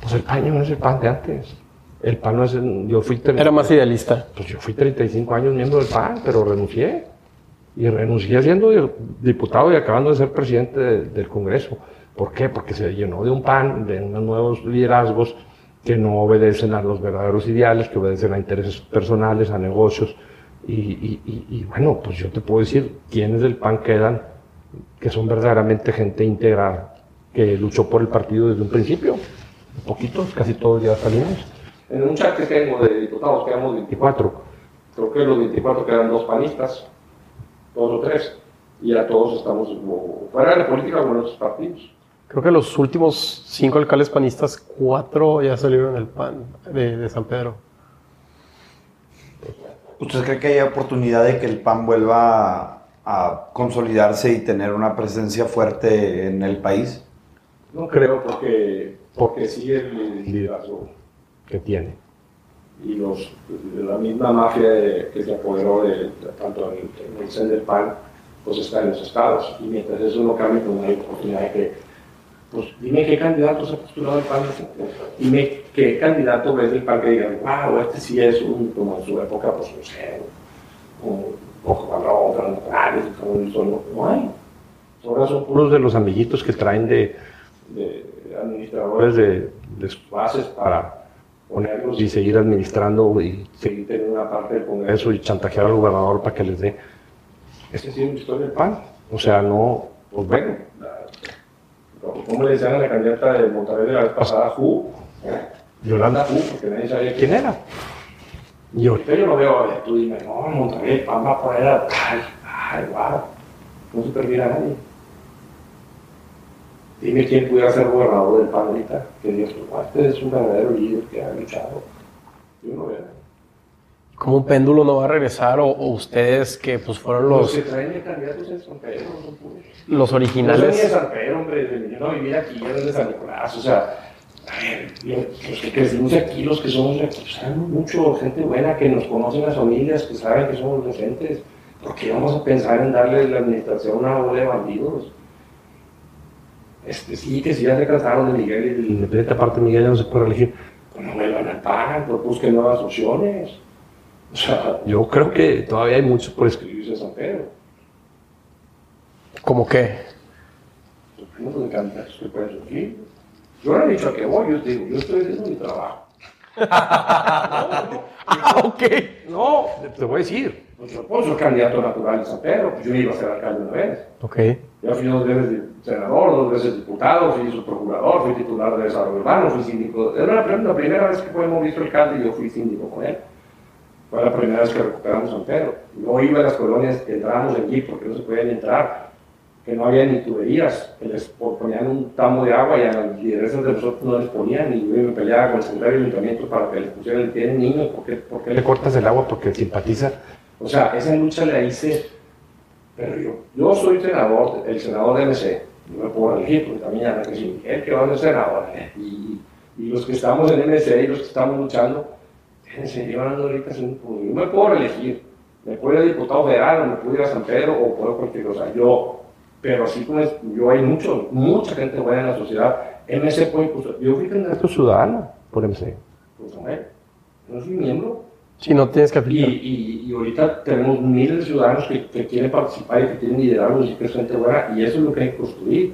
pues el PAN no es el PAN de antes. El PAN no es, yo fui, Era más idealista. pues yo fui 35 años miembro del PAN, pero renuncié. Y renuncié siendo di- diputado y acabando de ser presidente de- del Congreso. ¿Por qué? Porque se llenó de un PAN, de unos nuevos liderazgos que no obedecen a los verdaderos ideales, que obedecen a intereses personales, a negocios. Y, y- y- y bueno, pues yo te puedo decir quiénes del PAN quedan que son verdaderamente gente íntegra que luchó por el partido desde un principio. Poquitos, casi todos ya salimos. En un chat que tengo de diputados quedamos 24. Creo que los 24 quedan dos panistas, dos o tres. Y ya todos estamos o fuera de la política o en otros partidos. Creo que los últimos cinco alcaldes panistas, cuatro ya salieron del PAN de, de San Pedro. ¿Usted cree que hay oportunidad de que el PAN vuelva a, a consolidarse y tener una presencia fuerte en el país? No creo porque, porque sí el liderazgo que tiene. Y los, la misma mafia de- que se apoderó de, de tanto en, en el CEN del PAN, pues está en los estados. Y mientras eso no cambie, pues no hay oportunidad de que, pues dime qué candidato se ha postulado al PAN. Dime qué candidato ves del PAN que diga, wow, este sí es un, como en su época, pues no sé, un poco como un solo, no hay. Ahora son puros de los amiguitos que traen de, de administradores de, de sus bases para ponerlos y seguir administrando y seguir teniendo una parte del Congreso y chantajear al gobernador para que les dé. Esta sí es una historia del PAN. O sea, no, pues bueno. ¿Cómo le decían a la candidata de Monterrey de la vez pasada? Ju. Yolanda Ju, porque nadie sabía quién era. Y ahorita yo lo veo, eh, tú dime, no, Monterrey, PAN va a poner a... Ay, ay, wow. No se perdiera a nadie. Dime quién pudiera ser gobernador del PAN ahorita. Que Dios, pues, este es un verdadero líder que ha luchado. Yo no veo. ¿Cómo un péndulo no va a regresar? O, o ustedes que pues fueron Los los, que traen de candidatos en San Pedro no son los No soy ni de originales. San Pedro, hombre, yo no vivir aquí, yo soy de San Nicolás, o sea, a ver, lo- los que crecimos aquí, los que somos aquí, pues sabemos mucho, gente buena, que nos conocen las familias, que saben que somos decentes. ¿Por qué vamos a pensar en darle la administración a una bola de bandidos? Este, sí, que sí ya se cansaron de Miguel y aparte Miguel ya no se puede elegir. Pues no vuelvan al PAN, pues busquen nuevas opciones. O sea, yo creo que todavía hay mucho por escribirse en San Pedro. ¿Cómo qué? Uno de candidatos que pueden surgir. Yo no he dicho a qué voy, yo te digo, yo estoy haciendo mi trabajo. Ah, ok. No, te voy a decir. Pues yo puedo ser candidato natural de San Pedro, pues yo iba a ser alcalde una vez. Ok. Ya fui dos veces senador, dos veces diputado, fui subprocurador, fui titular de desarrollo urbano, fui síndico. Era la, prim- la primera vez que fue visto alcalde y yo fui síndico con él. Fue la primera vez que recuperamos San Pedro. No iba a las colonias que entrábamos allí porque no se podían entrar, que no había ni tuberías, que les ponían un tamo de agua y a las lideresas de nosotros no les ponían, y yo me peleaba con el secretario del ayuntamiento para que les pusieran, tienen niños, ¿por qué, por qué le cortas el agua? Porque simpatiza. O sea, esa lucha la hice, pero yo, yo soy senador, el senador de MC, no me puedo elegir, porque también ya que si Miguel que va a ser senador, ¿eh? y, los que estamos en MC y los que estamos luchando, se llevan ahorita, pues, yo me puedo elegir, me puedo ir a diputado federal, o me puedo ir a San Pedro, o puedo cualquier cosa, yo, pero así como es, yo hay mucho, mucha gente buena en la sociedad, MC puede impulsar, yo fui candidato ciudadano por MC, pues no soy miembro, Si no tienes y, capital. y, y ahorita tenemos miles de ciudadanos que, que quieren participar y que tienen liderazgo y que es gente buena, y eso es lo que hay que construir.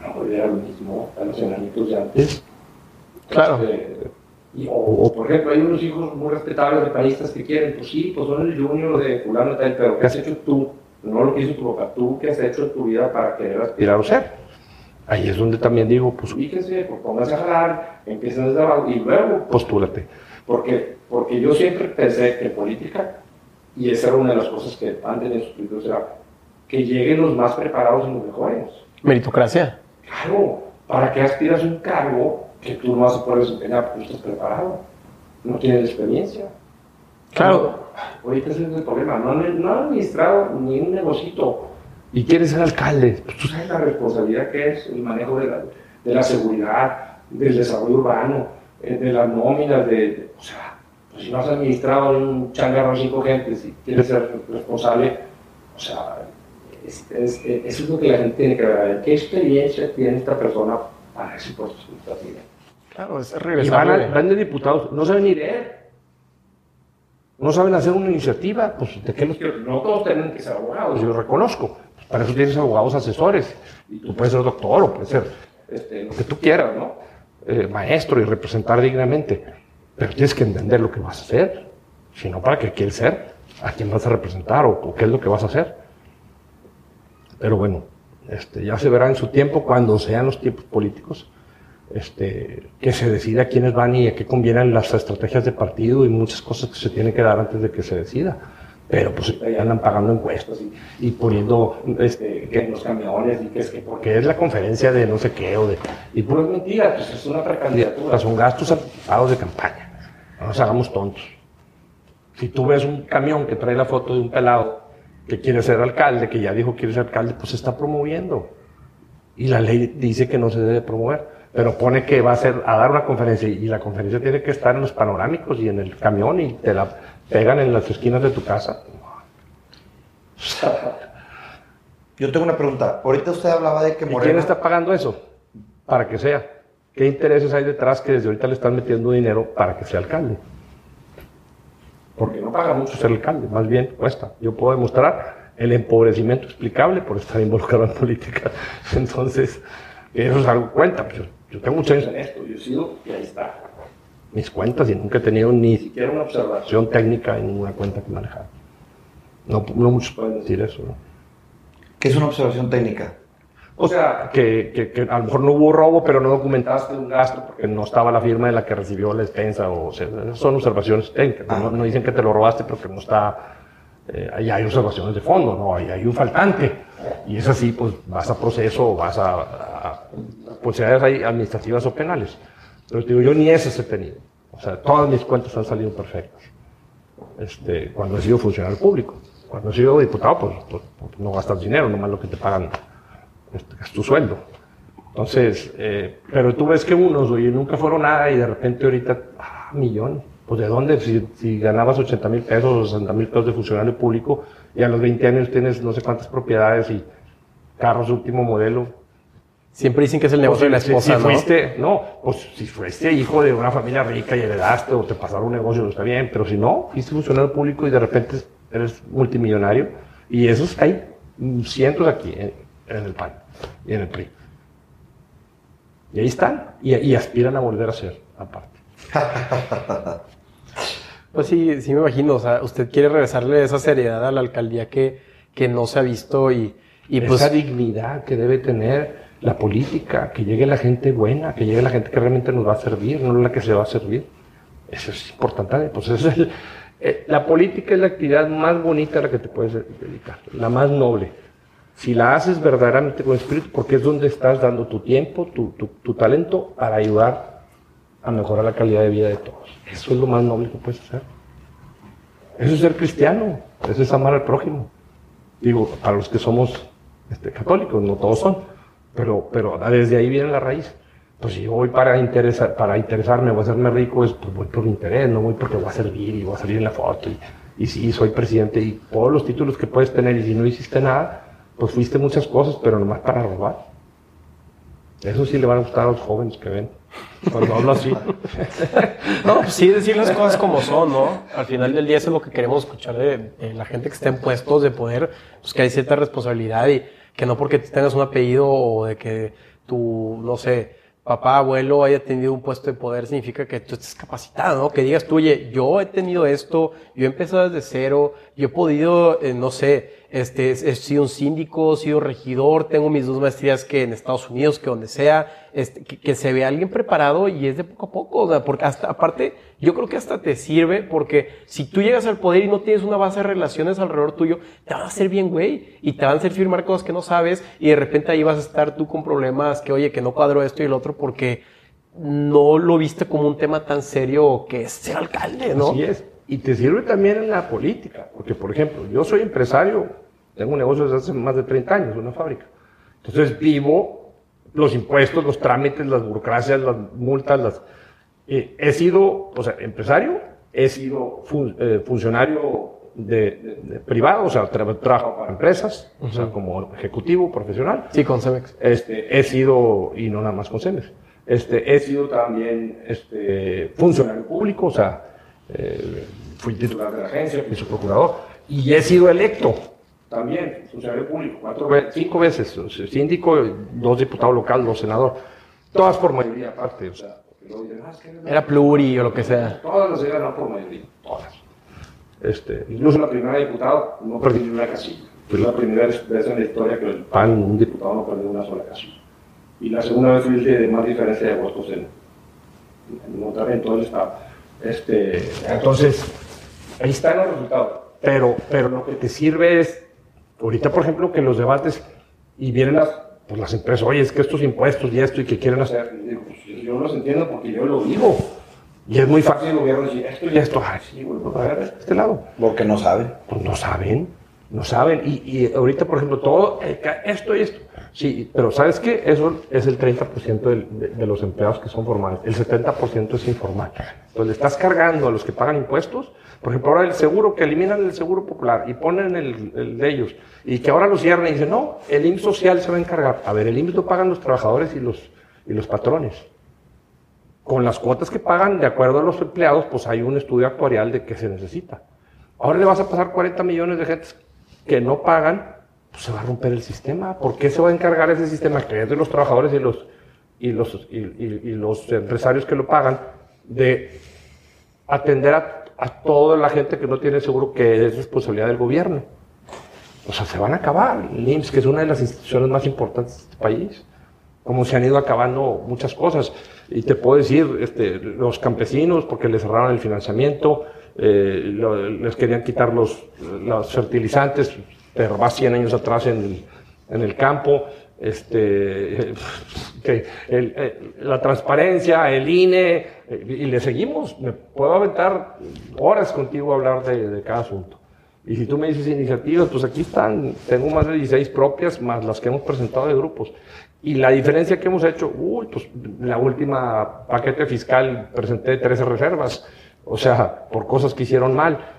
No volver a lo mismo, a los enanitos de antes. Claro. Este, y- o, o, por ejemplo, hay unos hijos muy respetables de panistas que quieren, pues sí, pues son el junior de fulano y tal, pero ¿qué has hecho tú? No lo que hizo tu papá, tú, ¿qué has hecho en tu vida para querer aspirar o ser? Ahí es donde también digo, pues ubíquense, pues pónganse a jalar, empiecen desde abajo y luego postúlate. Porque, porque yo siempre pensé que política, y esa era una de las cosas que antes en sus libros era que lleguen los más preparados y los mejores. Meritocracia. Claro, ¿para qué aspiras a un cargo que tú no vas a poder desempeñar porque no estás preparado? No tienes experiencia. Claro. Ahorita ese es el problema. No, han- no han administrado ni un negocito. Y quieres ser alcalde. Pues tú sabes la responsabilidad que es el manejo de la, de la seguridad, del desarrollo urbano, eh, de las nóminas, de, de- o sea, si no has administrado un changarro a cinco gentes y quieres ser responsable, o sea, es- es- es- eso es lo que la gente tiene que ver. A ¿Qué experiencia tiene esta persona para ese puesto administrativo? Claro, es Y van, a- van de diputados, no saben ni leer. No saben hacer una iniciativa, pues de qué los quiero? No todos tienen que ser abogados, yo reconozco. Para eso tienes abogados asesores. Y tú puedes ser doctor o puedes ser este, lo que tú quieras, ¿no? Eh, maestro y representar dignamente. Pero tienes que entender lo que vas a hacer. Si no, ¿para qué quieres ser? ¿A quién vas a representar o, qué es lo que vas a hacer? Pero bueno, este, ya se verá en su tiempo cuando sean los tiempos políticos este, que se decida quiénes van y a qué convienen las estrategias de partido y muchas cosas que se tienen que dar antes de que se decida. Pero pues ya andan pagando encuestas y, y poniendo este, que en los camiones y que es que porque es la conferencia de no sé qué o de... Y puras mentiras, pues es una precandidatura, son gastos anticipados de campaña. No nos hagamos tontos. Si tú ves un camión que trae la foto de un pelado que quiere ser alcalde, que ya dijo que quiere ser alcalde, pues se está promoviendo. Y la ley dice que no se debe promover, pero pone que va a ser a dar una conferencia y la conferencia tiene que estar en los panorámicos y en el camión y te la pegan en las esquinas de tu casa. Yo tengo una pregunta. Ahorita usted hablaba de que ¿Y Morena... quién está pagando eso? Para que sea. ¿Qué intereses hay detrás que desde ahorita le están metiendo dinero para que sea alcalde? Porque no paga mucho ser alcalde, más bien cuesta. Yo puedo demostrar el empobrecimiento explicable por estar involucrado en política. Entonces, eso es algo cuenta. Pues, yo- yo tengo muchos años en esto, yo he sido, y ahí está. Mis cuentas, y nunca he tenido ni siquiera una observación técnica en ninguna cuenta que manejar. No, no muchos pueden decir eso. ¿Qué es una observación técnica? O sea, que, que- que a lo mejor no hubo robo, pero no documentaste un gasto porque no estaba la firma de la que recibió la despensa. O, sea, son observaciones técnicas. No, dicen que te lo robaste porque no está. eh, ahí hay observaciones de fondo, no, ahí hay un faltante. Y es así, pues vas a proceso vas a, a, posibilidades administrativas o penales. Pero te digo, yo ni esas he tenido. O sea, todas mis cuentas han salido perfectas. Este, cuando he sido funcionario público. Cuando he sido diputado, pues, pues, pues, no gastas dinero, nomás lo que te pagan es tu sueldo. Entonces, eh, pero tú ves que unos, oye, nunca fueron nada y de repente ahorita, ah, millones. Pues de dónde, si, si ganabas 80 mil pesos o 60 mil pesos de funcionario público y a los 20 años tienes no sé cuántas propiedades y carros último modelo. Siempre dicen que es el negocio de la Si- esposa, si, ¿no? fuiste, no, pues si fuiste hijo de una familia rica y heredaste o te pasaron un negocio, no está bien, pero si no, fuiste funcionario público y de repente eres multimillonario y esos hay cientos aquí en, en el PAN y en el PRI. Y ahí están y, y aspiran a volver a ser, aparte. Pues sí, sí me imagino. O sea, usted quiere regresarle esa seriedad a la alcaldía que, que no se ha visto y, y pues... Esa dignidad que debe tener la política, que llegue la gente buena, que llegue la gente que realmente nos va a servir, no la que se va a servir. Eso es importante. Pues es el- eh, la política es la actividad más bonita a la que te puedes dedicar, la más noble. Si la haces verdaderamente con espíritu, porque es donde estás dando tu tiempo, tu, tu, tu talento para ayudar a mejorar la calidad de vida de todos. Eso es lo más noble que puedes hacer. Eso es ser cristiano, eso es amar al prójimo. Digo, para los que somos este, católicos, no todos son, pero, pero desde ahí viene la raíz. Pues si yo voy para, interesar, para interesarme, a hacerme rico, es, pues voy por interés, no voy porque voy a servir y voy a salir en la foto. Y, y sí, soy presidente y todos los títulos que puedes tener y si no hiciste nada, pues fuiste muchas cosas, pero nomás para robar. Eso sí le van a gustar a los jóvenes que ven. Cuando hablo así. No, pues sí decir las cosas como son, ¿no? Al final del día es lo que queremos escuchar de, de la gente que está en puestos de poder, pues que hay cierta responsabilidad y que no porque tengas un apellido o de que tu, no sé, papá, abuelo haya tenido un puesto de poder significa que tú estés capacitado, ¿no? Que digas tú, oye, yo he tenido esto, yo he empezado desde cero, yo he podido, eh, no sé, este, he sido un síndico, he sido regidor, tengo mis dos maestrías que en Estados Unidos, que donde sea, este, que, se vea alguien preparado y es de poco a poco, o porque hasta, aparte, yo creo que hasta te sirve porque si tú llegas al poder y no tienes una base de relaciones alrededor tuyo, te van a hacer bien, güey, y te van a hacer firmar cosas que no sabes y de repente ahí vas a estar tú con problemas que, oye, que no cuadro esto y el otro porque no lo viste como un tema tan serio que es ser alcalde, ¿no? Así es. Y te sirve también en la política, porque por ejemplo, yo soy empresario, tengo un negocio desde hace más de 30 años, una fábrica. Entonces vivo los impuestos, los trámites, las burocracias, las multas, las... Eh, he sido, o sea, empresario, he sido eh, funcionario de, privado, o sea, trabajo para empresas, o sea, como ejecutivo, profesional. Sí, con Cemex. Este, he sido, y no nada más con Cemex, este, he sido también este, funcionario público, o sea, eh, fui titular de la agencia, fui su procurador, y he sido electo también, funcionario público, cuatro, cinco veces, síndico, dos diputados locales, dos senadores, todas por mayoría aparte, o sea, ah, era pluri o lo que sea. Todas las eran por mayoría, todas. Este, incluso la primera diputada no perdí ni una casilla. Fue la primera vez en la historia que el PAN, un diputado, no perdió una sola casilla. Y la segunda vez fue el de más diferencia de votos en, en, en todo el estado. Este, entonces, ahí están los resultados. Pero, pero lo que te sirve es, ahorita por ejemplo, que los debates y vienen las, pues las empresas, oye, es que estos impuestos y esto y que quieren hacer, pues, yo no los entiendo porque yo lo digo. Y es muy fácil el gobierno decir esto y esto, ay, sí, bueno, a ver, este lado. Porque no saben. Pues no saben, no saben. Y, y ahorita, por ejemplo, todo, eh, esto y esto. Sí, pero ¿sabes qué? Eso es el 30% de, de, los empleados que son formales. El 70% es informal. Entonces le estás cargando a los que pagan impuestos. Por ejemplo, ahora el seguro, que eliminan el seguro popular y ponen el, de ellos. Y que ahora lo cierran y dicen, no, el IMSS social se va a encargar. A ver, el IMSS lo pagan los trabajadores y los, y los patrones con las cuotas que pagan de acuerdo a los empleados, pues hay un estudio actuarial de que se necesita. Ahora le vas a pasar 40 millones de gente que no pagan, pues se va a romper el sistema. ¿Por qué se va a encargar ese sistema que es de los trabajadores y los, y los, y, los empresarios que lo pagan de atender a, a, toda la gente que no tiene seguro que es responsabilidad del gobierno? O sea, se van a acabar. El IMSS, que es una de las instituciones más importantes de este país, como se han ido acabando muchas cosas. Y te puedo decir, este, los campesinos, porque les cerraron el financiamiento, eh, les querían quitar los, los fertilizantes, pero va 100 años atrás en en el campo, este, que el, la transparencia, el INE, y le seguimos. Me puedo aventar horas contigo a hablar de, de, cada asunto. Y si tú me dices iniciativas, pues aquí están, tengo más de 16 propias, más las que hemos presentado de grupos. Y la diferencia que hemos hecho, uy, pues la última paquete fiscal presenté 13 reservas, o sea, por cosas que hicieron mal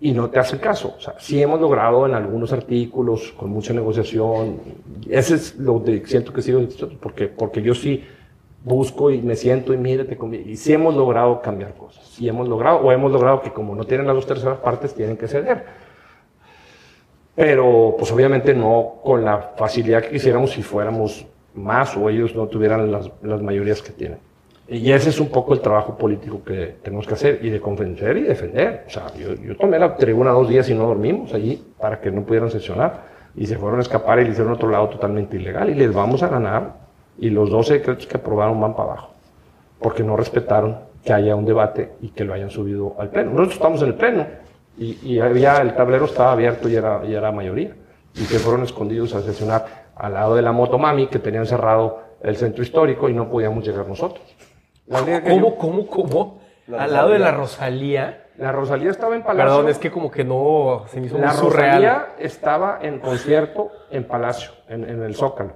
y no te hacen caso. O sea, sí hemos logrado en algunos artículos, con mucha negociación, ese es lo que siento que sigo, porque, porque yo sí busco y me siento y mírate y sí hemos logrado cambiar cosas, sí hemos logrado, o hemos logrado que como no tienen las dos terceras partes, tienen que ceder pero pues obviamente no con la facilidad que quisiéramos si fuéramos más o ellos no tuvieran las, las mayorías que tienen. Y ese es un poco el trabajo político que tenemos que hacer y de convencer y defender. O sea, yo, yo tomé la tribuna dos días y no dormimos allí para que no pudieran sesionar y se fueron a escapar y le hicieron otro lado totalmente ilegal y les vamos a ganar y los 12 decretos que aprobaron van para abajo porque no respetaron que haya un debate y que lo hayan subido al pleno. Nosotros estamos en el pleno, y, y había, el tablero estaba abierto y era, y era mayoría. Y que fueron escondidos a sesionar al lado de la Motomami, que tenían cerrado el centro histórico y no podíamos llegar nosotros. ¿Cómo, cómo, cómo? al lado de la Rosalía. La Rosalía estaba en Palacio. Perdón, es que como que no se me hizo La Rosalía estaba en concierto en Palacio, en, en, el Zócalo.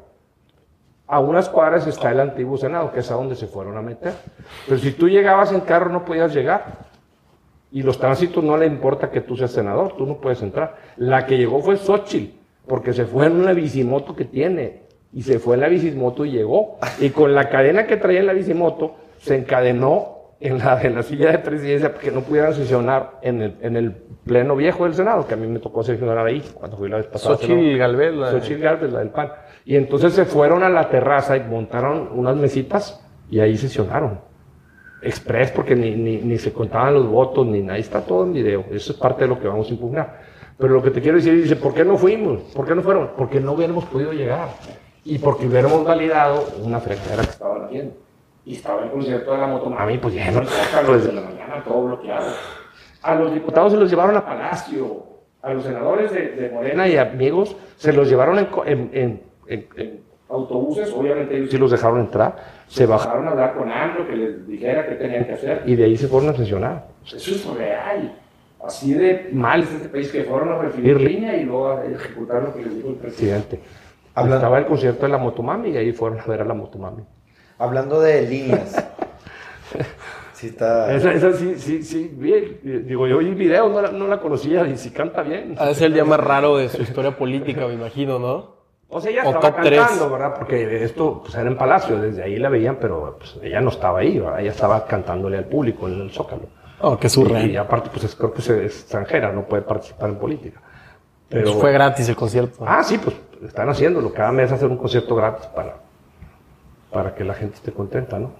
A unas cuadras está el antiguo Senado, que es a donde se fueron a meter. Pero si tú llegabas en carro no podías llegar. Y los tránsitos no le importa que tú seas senador, tú no puedes entrar. La que llegó fue Xochitl, porque se fue en una bicimoto que tiene. Y se fue en la bicimoto y llegó. Y con la cadena que traía en la bicimoto, se encadenó en la, en la silla de presidencia que no pudieran sesionar en el, en el pleno viejo del Senado, que a mí me tocó sesionar ahí cuando fui la vez pasada. Xochitl Galvez, la- Xochitl Gálvez, la del PAN. Y entonces se fueron a la terraza y montaron unas mesitas y ahí sesionaron. Express, porque ni, ni, ni se contaban los votos, ni nada. Ahí está todo en video. Eso es parte de lo que vamos a impugnar. Pero lo que te quiero decir, dice, ¿por qué no fuimos? ¿Por qué no fueron? Porque no hubiéramos podido llegar. Y porque hubiéramos validado una fregadera que estaban haciendo. Y estaba el concierto de la motomami, pues ya no Zócalo desde la mañana, todo bloqueado. A los diputados se los llevaron a Palacio. A los senadores de, de Morena y amigos se los llevaron en, en- en- en- en autobuses. Obviamente ellos sí los dejaron entrar. Se bajaron a hablar con AMLO, que les dijera qué tenían que hacer. Y de ahí se fueron a sesionar. Eso es real. Así de mal es este país que fueron a recibir línea y luego a ejecutar lo que les dijo el presidente. Habla- Estaba el concierto de la Motomami y ahí fueron a ver a la Motomami. Hablando de líneas. Sí está... Esa, esa sí, sí, sí, bien. Digo, yo vi el video, no la, no la conocía y si canta bien. Ha de ser el día más raro de su historia política, me imagino, ¿no? O sea, ella o estaba cantando, ¿verdad? Porque esto pues, era en Palacio, desde ahí la veían, pero pues, ella no estaba ahí, ¿verdad? Ella estaba cantándole al público en el Zócalo. Oh, qué Y, surreal. aparte, pues es- creo que es extranjera, no puede participar en política. Pero, Pues fue gratis el concierto. Ah, sí, pues están haciéndolo. Cada mes hacer un concierto gratis para, para que la gente esté contenta, ¿no?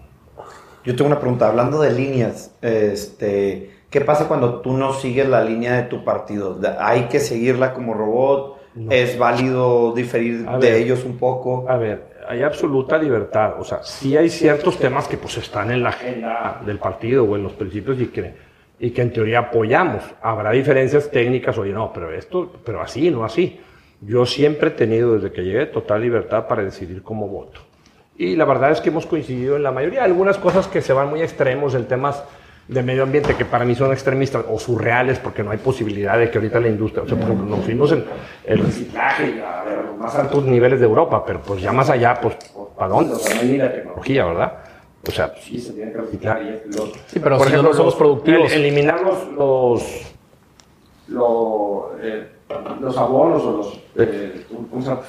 Yo tengo una pregunta, hablando de líneas, este, ¿qué pasa cuando tú no sigues la línea de tu partido? ¿Hay que seguirla como robot? No. ¿Es válido diferir A de ver. ellos un poco? A ver, hay absoluta libertad. O sea, sí hay ciertos temas que pues están en la agenda del partido o en los principios y que, y que en teoría apoyamos. Habrá diferencias técnicas, oye, no, pero esto, pero así, no así. Yo siempre he tenido, desde que llegué, total libertad para decidir cómo voto. Y la verdad es que hemos coincidido en la mayoría. Algunas cosas que se van muy extremos en temas de medio ambiente que para mí son extremistas o surreales porque no hay posibilidad de que ahorita la industria, o sea, por ejemplo, nos fuimos en el reciclaje a ver, los más altos niveles de Europa, pero pues ya más allá, pues, ¿para dónde? O sea, no hay la tecnología, ¿verdad? O sea, sí se tiene que reciclar y y lo. Sí, pero Por si ejemplo, no somos productivos. el- eliminar los, los, los, eh, los abonos o los eh.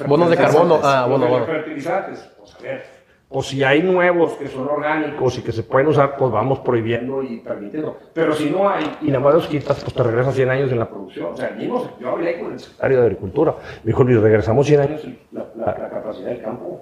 Bonos de carbono. Ah, bueno, bueno. fertilizantes. Pues, a ver, o si hay nuevos que son orgánicos y que se pueden usar, pues vamos prohibiendo y permitiendo. Pero si no hay y nada más los quitas, pues te regresas 100 años en la producción. O sea, mismo, yo hablé con el secretario de Agricultura. Me dijo, Luis, regresamos 100 años la, la- la capacidad del campo.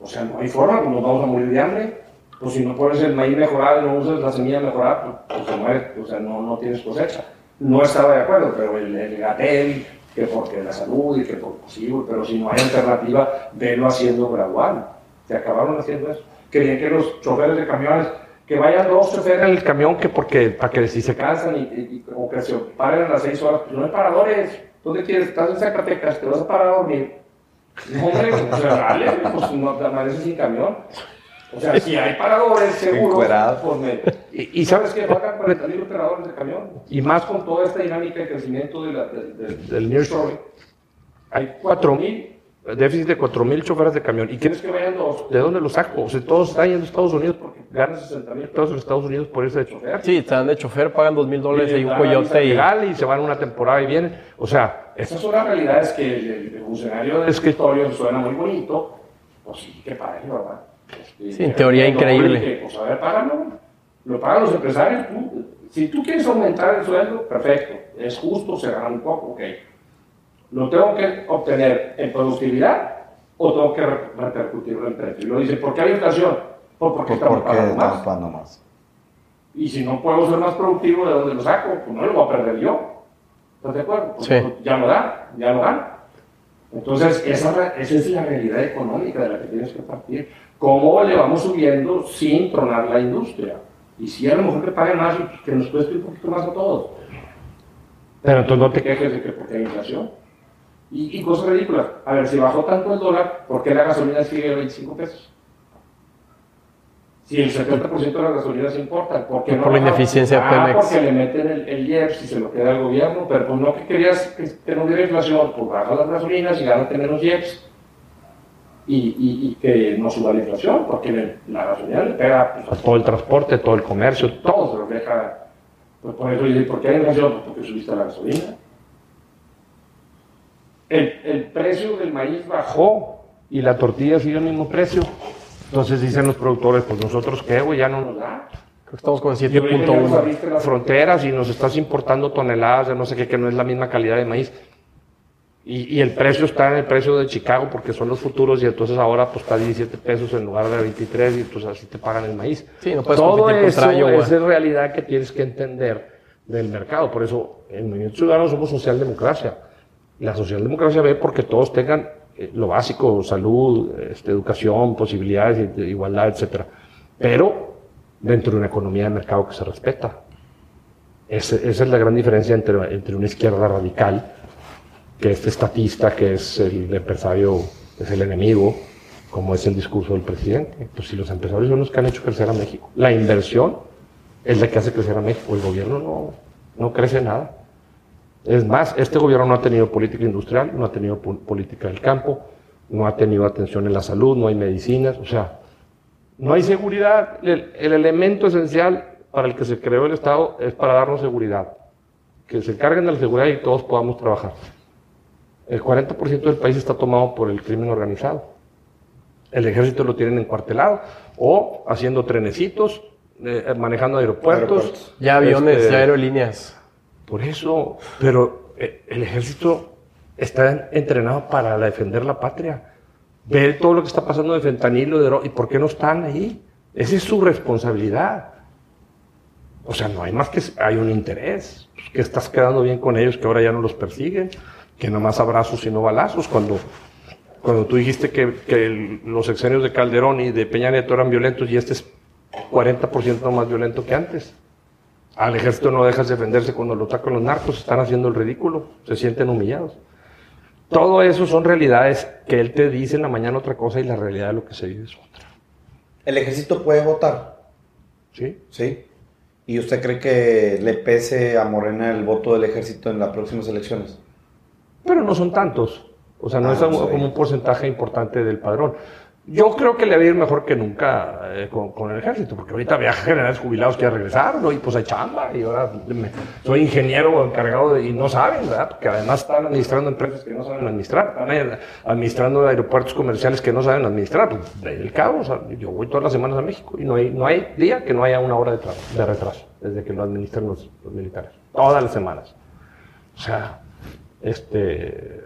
O sea, no hay forma, pues nos vamos a morir de hambre. Pues si no pones el maíz mejorado y no usas la semilla mejorada, pues, pues se muere, o sea, no, no tienes cosecha. No estaba de acuerdo, pero el, el Gatel, que porque la salud y que por posible, pero si no hay alternativa, velo haciendo gradual. Se acabaron haciendo eso. Querían que los choferes de camiones, que vayan dos choferes en el camión, que porque, para que si se cansan y, y- que se paren a las seis horas, pues no hay paradores. ¿Dónde quieres? Estás en Zacatecas, te vas a parar a dormir. Hombre, dale, pues no amaneces sin camión. O sea, si hay paradores seguros, pues me... Y, y sabes que faltan 40 mil operadores de camión. Y más con toda esta dinámica de crecimiento de la- de- de- del nearshoring. Hay 4 mil, déficit de 4 mil choferes de camión. ¿Y quieres que vayan dos? ¿De dónde los saco? O sea, todos están yendo a Estados Unidos porque ganan 60 mil pesos en Estados Unidos por irse de chofer. Sí, están de chofer, pagan dos mil dólares y un coyote y... legal y se van una temporada y vienen. O sea, esas son las realidades que el, el funcionario de escritorio suena muy bonito. Pues sí, que padre, ¿verdad? Pues, Sí, en teoría increíble. que, pues a ver, págalo. Lo pagan los empresarios. tú. Si tú quieres aumentar el sueldo, perfecto. Es justo, se gana un poco, ok. ¿Lo tengo que obtener en productividad o tengo que re- repercutirlo en precio? Y lo dice, ¿por qué hay inflación? Pues porque ¿Por estamos qué pagando más. pagando más? Y si no puedo ser más productivo, ¿de dónde lo saco? Pues no lo voy a perder yo. ¿Estás de acuerdo? Pues, Sí. pues, ya no da, ya no gana. Entonces, esa, esa es la realidad económica de la que tienes que partir. ¿Cómo le vamos subiendo sin tronar la industria? Y si a lo mejor que pague más y que nos cueste un poquito más a todos. Pero entonces no te quejes de que porque hay inflación. Y, y cosas ridículas. A ver, si bajó tanto el dólar, ¿por qué la gasolina sigue a 25 pesos? Si el 70% de las gasolinas importan, ¿por qué no? Por la ineficiencia ah, Pemex. porque le meten el, el IEPS y se lo queda el gobierno, pero pues no que querías que, que no hubiera inflación, pues baja las gasolinas y gana tener los IEPS. Y, y, y que no suba la inflación, porque le- la gasolina le pega pues, a todo el transporte, todo el comercio, todo se lo deja. Pues por eso, ¿y por qué hay inflación? Pues porque subiste la gasolina. El, el precio del maíz bajó y la tortilla sigue al mismo precio. Entonces dicen los productores, pues nosotros qué, güey, ya no nos da. Creo que estamos con el Y ahorita ya nos 7.1. abriste las fronteras y nos estás importando toneladas de no sé qué, que no es la misma calidad de maíz. Y, y el precio está en el precio de Chicago porque son los futuros y entonces ahora pues está a 17 pesos en lugar de 23 y pues así te pagan el maíz. Sí, no puedes Todo eso es realidad que tienes que entender del mercado. Por eso en Movimiento Ciudadano somos socialdemocracia. La socialdemocracia ve porque todos tengan eh, lo básico, salud, este, educación, posibilidades, de igualdad, etcétera. Pero dentro de una economía de mercado que se respeta. Ese- esa es la gran diferencia entre, entre una izquierda radical, que es estatista, que es el empresario, es el enemigo, como es el discurso del presidente. Pues si los empresarios son los que han hecho crecer a México. La inversión es la que hace crecer a México. El gobierno no, no crece nada. Es más, este gobierno no ha tenido política industrial, no ha tenido po- política del campo, no ha tenido atención en la salud, no hay medicinas, o sea, no hay seguridad. El, el elemento esencial para el que se creó el Estado es para darnos seguridad. Que se encarguen de la seguridad y todos podamos trabajar. El 40% del país está tomado por el crimen organizado. El ejército lo tienen encuartelado o haciendo trenecitos, eh, manejando aeropuertos. Aeropuertos. Ya aviones, Este, ya aerolíneas. Por eso, pero eh, el ejército está entrenado para defender la patria. Ve todo lo que está pasando de fentanilo, de ¿y por qué no están ahí? Esa es su responsabilidad. O sea, no hay más que hay un interés, pues, que estás quedando bien con ellos, que ahora ya no los persiguen, que no más abrazos y no balazos. Cuando, cuando tú dijiste que, que los exenios de Calderón y de Peña Nieto eran violentos y este es 40% más violento que antes. Al ejército no dejas defenderse cuando lo atacan los narcos, están haciendo el ridículo, se sienten humillados. Todo eso son realidades que él te dice en la mañana otra cosa y la realidad de lo que se vive es otra. ¿El ejército puede votar? ¿Sí? Sí. ¿Y usted cree que le pese a Morena el voto del ejército en las próximas elecciones? Pero no son tantos. O sea, no Ah, es no como un porcentaje importante del padrón. Yo creo que le va a ir mejor que nunca eh, con, el ejército, porque ahorita había generales jubilados que ya regresaron y pues hay chamba y ahora me- soy ingeniero encargado de, y no saben, ¿verdad? Porque además están administrando empresas que no saben administrar, están eh, administrando aeropuertos comerciales que no saben administrar. Pues de ahí el cabo, o sea, yo voy todas las semanas a México y no hay, no hay día que no haya una hora de, de retraso desde que lo administran los, los militares. Todas las semanas. O sea, este,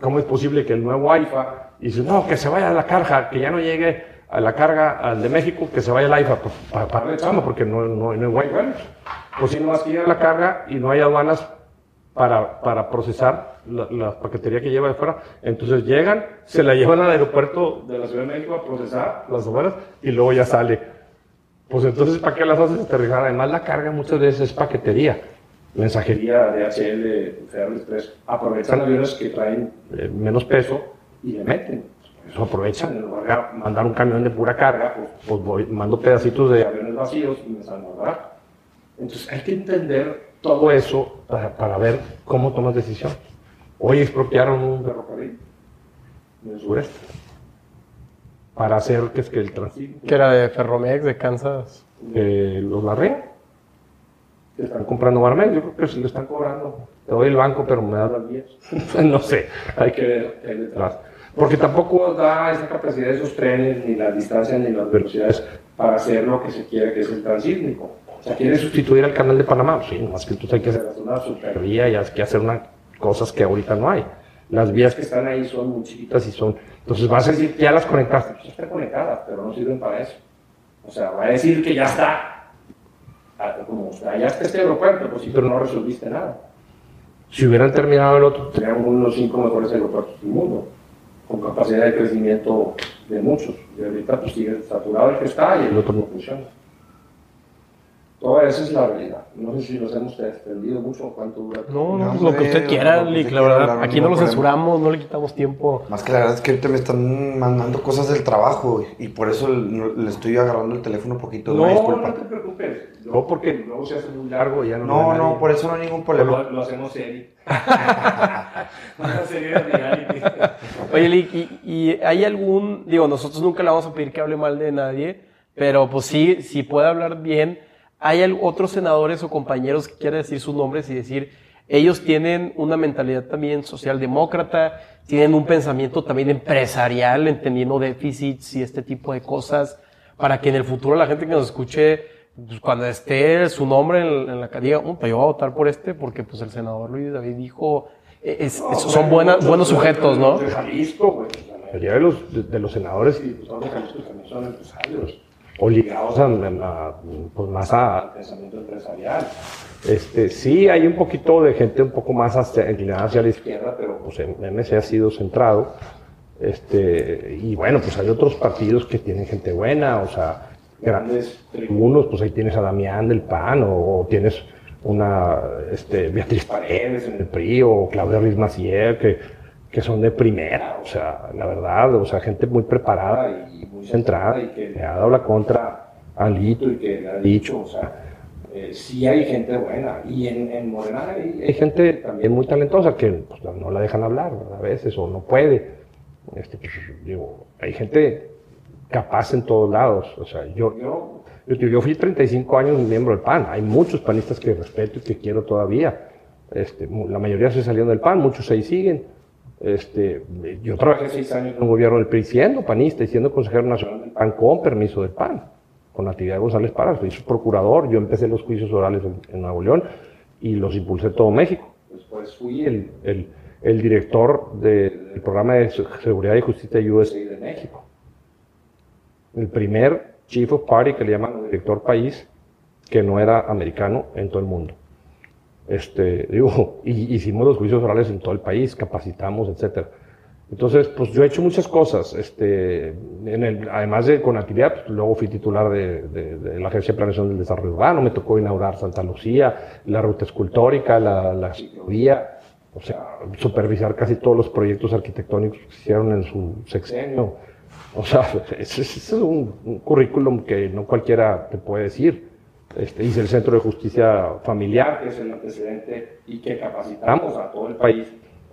¿cómo es posible que el nuevo AIFA dice, no, que se vaya a la carga, que ya no llegue a la carga al de México, que se vaya al AIFA pues, para, para chamba, porque no, no, no hay vuelos. Pues si no más la carga y no hay aduanas para, para procesar la, la paquetería que lleva de fuera, entonces llegan, se la llevan al aeropuerto de la Ciudad de México a procesar las aduanas y luego ya sale. Pues entonces, ¿para qué las haces aterrizar? Además, la carga muchas veces es paquetería. Mensajería, DHL, Federal Express, aprovechan aviones que traen eh, menos peso y le meten. Eso aprovechan, en lugar de mandar un camión de pura carga, pues, pues voy, mando pedacitos de aviones vacíos y me salen barato. Entonces hay que entender todo eso para, para ver cómo tomas decisión. Hoy expropiaron un ferrocarril en el sureste para hacer que es que el tránsito Que era de Ferromex, de Kansas. eh, los Larrea. Están comprando Barmel, yo creo que se le están cobrando. Te doy el banco, pero me das las vías. no sé, hay que ver qué hay detrás. Porque tampoco da esa capacidad de esos trenes, ni las distancias, ni las velocidades para hacer lo que se quiere, que es el transísmico. O sea, quiere sustituir al canal de Panamá. Sí, más que entonces hay que hacer una supervía y hay que hacer unas cosas que ahorita no hay. Las vías que están ahí son muy chiquitas y son. Entonces vas a decir, ya las conectaste. Pues están conectadas, pero no sirven para eso. O sea, va a decir que ya está. Ah, Como, ya está este aeropuerto, pues sí, pero no resolviste nada. Si hubieran terminado el otro, tendrían uno de los cinco mejores aeropuertos del mundo, con capacidad de crecimiento de muchos. Y ahorita pues sigue saturado el que está y el otro no funciona. Toda esa es la realidad. No sé si nos hemos extendido mucho o cuánto dura. No, no, No, pues lo que usted quiera, lo Lick, la verdad. hablar, Aquí no no lo problema. censuramos, no le quitamos tiempo. Más que la verdad es que ahorita me están mandando cosas del trabajo y por eso le le estoy agarrando el teléfono un poquito. No, no, te preocupes. No, porque luego se hace muy largo y ya no No, lo no, por eso no hay ningún Lo, problema. lo hacemos serio. Oye, ¿y, hay algún, digo, nosotros nunca le vamos a pedir que hable mal de nadie, pero pues sí, si puede hablar bien, hay otros senadores o compañeros que quiera decir sus nombres y decir, ellos tienen una mentalidad también socialdemócrata, tienen un pensamiento también empresarial, entendiendo déficits y este tipo de cosas, para que en el futuro la gente que nos escuche pues, cuando esté su nombre en, la diga, yo voy a votar por este porque pues el senador Luis David dijo, e, son buenos sujetos, ¿no? De Jalisco, la mayoría de los, de, los senadores y diputados de Jalisco también son empresarios o ligados a, pues más al pensamiento empresarial. Este, sí, hay un poquito de gente un poco más hacia, inclinada hacia la izquierda, pero pues MC ha sido centrado. Este, y bueno, pues hay otros partidos que tienen gente buena, o sea, grandes tribunos, pues ahí tienes a Damián del PAN, o, tienes una este, Beatriz Paredes en el PRI, o Claudia Ruiz que, que son de primera, o sea, la verdad, o sea, gente muy preparada y muy centrada y que le ha dado la contra a Lito y que le ha dicho, o sea, eh, sí hay gente buena. Y en, en Morena hay, gente también muy talentosa que pues, no la dejan hablar a veces o no puede. Este, pues, digo, hay gente capaz en todos lados. O sea, yo, yo, yo, fui 35 años miembro del PAN. Hay muchos panistas que respeto y que quiero todavía. Este, la mayoría se salieron del PAN, muchos ahí siguen. Este, yo trabajé seis años en un gobierno del PRI siendo panista y siendo consejero nacional del PAN con permiso del PAN con Natividad González Parras, fui su procurador, yo empecé los juicios orales en, Nuevo León y los impulsé en todo México. Después fui el, director del programa de seguridad y justicia USA de México. El primer chief of party que le llaman director país que no era americano en todo el mundo. Este, digo, y hicimos los juicios orales en todo el país, capacitamos, etcétera. Entonces, pues yo he hecho muchas cosas. Este, en el, además de con actividad, pues, luego fui titular de, de, la Agencia de Planeación del Desarrollo Urbano, me tocó inaugurar Santa Lucía, la ruta escultórica, la, la ciclovía, o sea, supervisar casi todos los proyectos arquitectónicos que se hicieron en su sexenio. O sea, es un, currículum que no cualquiera te puede decir. Este, hice el Centro de Justicia Familiar, que es el antecedente y que capacitamos a todo el país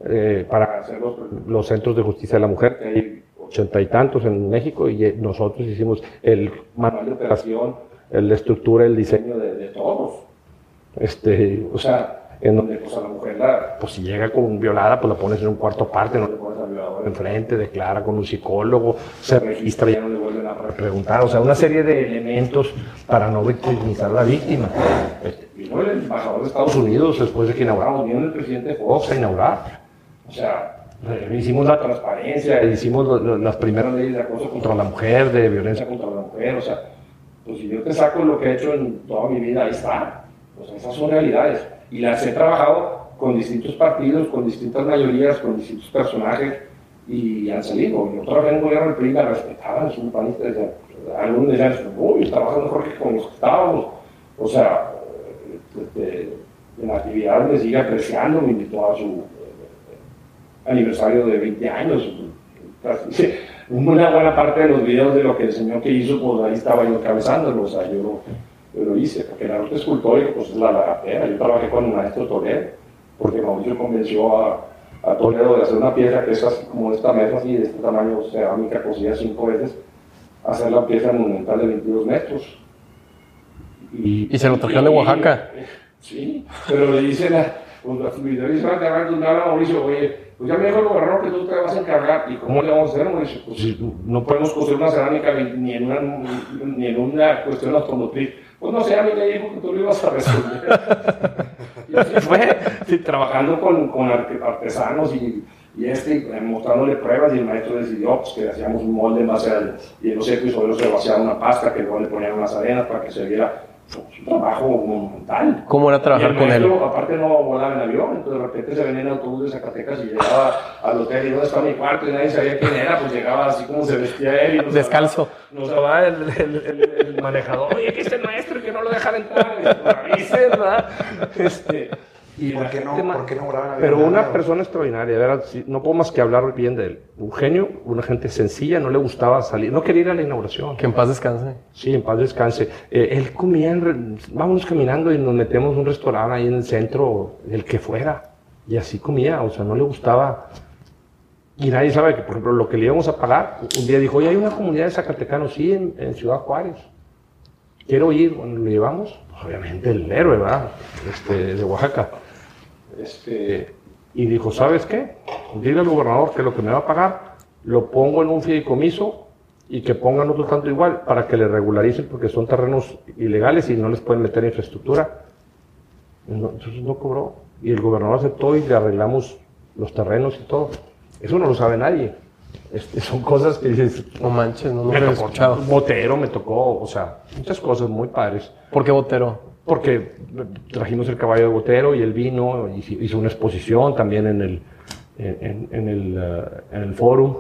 eh, para hacer los, centros de justicia de la mujer, que hay ochenta y tantos en México, y eh, nosotros hicimos el manual de operación, la estructura, el diseño de, todos. Este, o sea, en donde pues, a la mujer, pues si llega con violada, pues la pones en un cuarto aparte, no le pones al violador enfrente, declara con un psicólogo, se registra, ya no le vuelven a preguntar, o sea, una serie de elementos para no victimizar a la víctima. Este, vino el embajador de Estados Unidos después de que inauguramos, vino el presidente Fox a inaugurar o sea, hicimos la transparencia, hicimos las primeras leyes de acoso contra la mujer, de violencia contra la mujer, o sea, pues si yo te saco lo que he hecho en toda mi vida, ahí está. Pues esas son realidades. Y las he trabajado con distintos partidos, con distintas mayorías, con distintos personajes, y han salido. Yo trabajé en gobierno del PRI, la respetaban, es un panista, algunos decían, uy, trabajas mejor que con los que estábamos. O sea, este, en la actividad me sigue apreciando, me invitó a su aniversario de 20 años. Una buena parte de los videos de lo que el señor que hizo, pues ahí estaba yo encabezándolo, o sea, yo lo, hice, porque el arte escultórico pues es la lagatera. Yo trabajé con el maestro Toledo, porque Mauricio convenció a, a Toledo de hacer una pieza que es así como esta mesa, así de este tamaño cerámica, cosida cinco veces, hacer la pieza monumental de 22 metros. Y, ¿Y se lo trajeron de Oaxaca. Sí, pero le dicen a los van a Mauricio, oye, pues ya me dijo el gobernador que tú te vas a encargar. ¿Y cómo le vamos a hacer, Mauricio? Pues no podemos construir una cerámica ni en una, ni en una cuestión automotriz. Pues no sé, a mí me dijo que tú lo ibas a resolver. y así fue, trabajando con, con artesanos y, y este, mostrándole pruebas y el maestro decidió pues, que hacíamos un molde de hielo seco y sobre eso se vaciaba una pasta que luego le ponían unas arenas para que se viera un trabajo monumental. ¿Cómo era trabajar con él? Aparte no volaba en avión, entonces de repente se venía en autobús de Zacatecas y llegaba al hotel y dónde está mi cuarto y nadie sabía quién era, pues llegaba así como se vestía él. Y Descalzo. nos daba el, el, el, manejador, oye, que este maestro que no lo dejan entrar, y ¿verdad? Este, y ¿Por qué, no, ¿Por qué no Pero una persona extraordinaria, ¿verdad? no puedo más que hablar bien de él. Un genio, una gente sencilla, no le gustaba salir, no quería ir a la inauguración. Que en paz descanse. Sí, en paz descanse. Eh, él comía, en, vámonos caminando y nos metemos en un restaurante ahí en el centro, el que fuera. Y así comía, o sea, no le gustaba. Y nadie sabe que, por ejemplo, lo que le íbamos a pagar, un día dijo, oye, hay una comunidad de Zacatecanos, sí, en, Ciudad Juárez. Quiero ir, bueno, lo llevamos, pues, obviamente el héroe, ¿verdad? Este, de Oaxaca. Este, y dijo, ¿sabes qué? Dile al gobernador que lo que me va a pagar lo pongo en un fideicomiso y que pongan otro tanto igual para que le regularicen porque son terrenos ilegales y no les pueden meter infraestructura. No, entonces no cobró. Y el gobernador aceptó y le arreglamos los terrenos y todo. Eso no lo sabe nadie. Este, son cosas que dices, No manches, no, lo he escuchado. Botero me tocó, o sea, muchas cosas muy padres. ¿Por qué Botero? Porque trajimos el caballo de Botero y el vino, hizo hizo una exposición también en el, en, en el, eh, en el Fórum.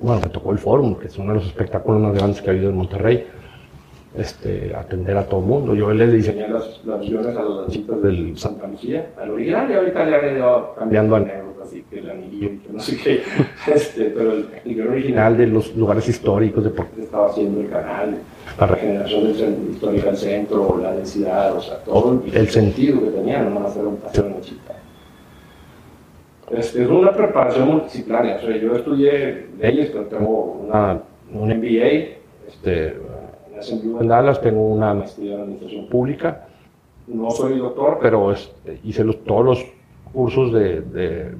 Bueno, me tocó el Fórum, que es uno de los espectáculos más grandes que ha habido en Monterrey. Este, atender a todo el mundo. Yo le diseñé las, las guiones a las lanchitas del Santa Lucía, al original, y ahorita le han ido cambiando a negro, así que el anillo y que no sé qué. Este, pero el, el original de los lugares históricos, de por qué se estaba haciendo el canal, la regeneración del centro, histórica del centro, la densidad, o sea, todo el sentido que tenía, no van a hacer un paseo en chica. Este, es una preparación multidisciplinaria. O sea, yo estudié leyes, pero tengo una, un MBA. Este, en Dallas tengo una maestría en administración pública. No soy doctor, pero este, hice los- todos los cursos de, de-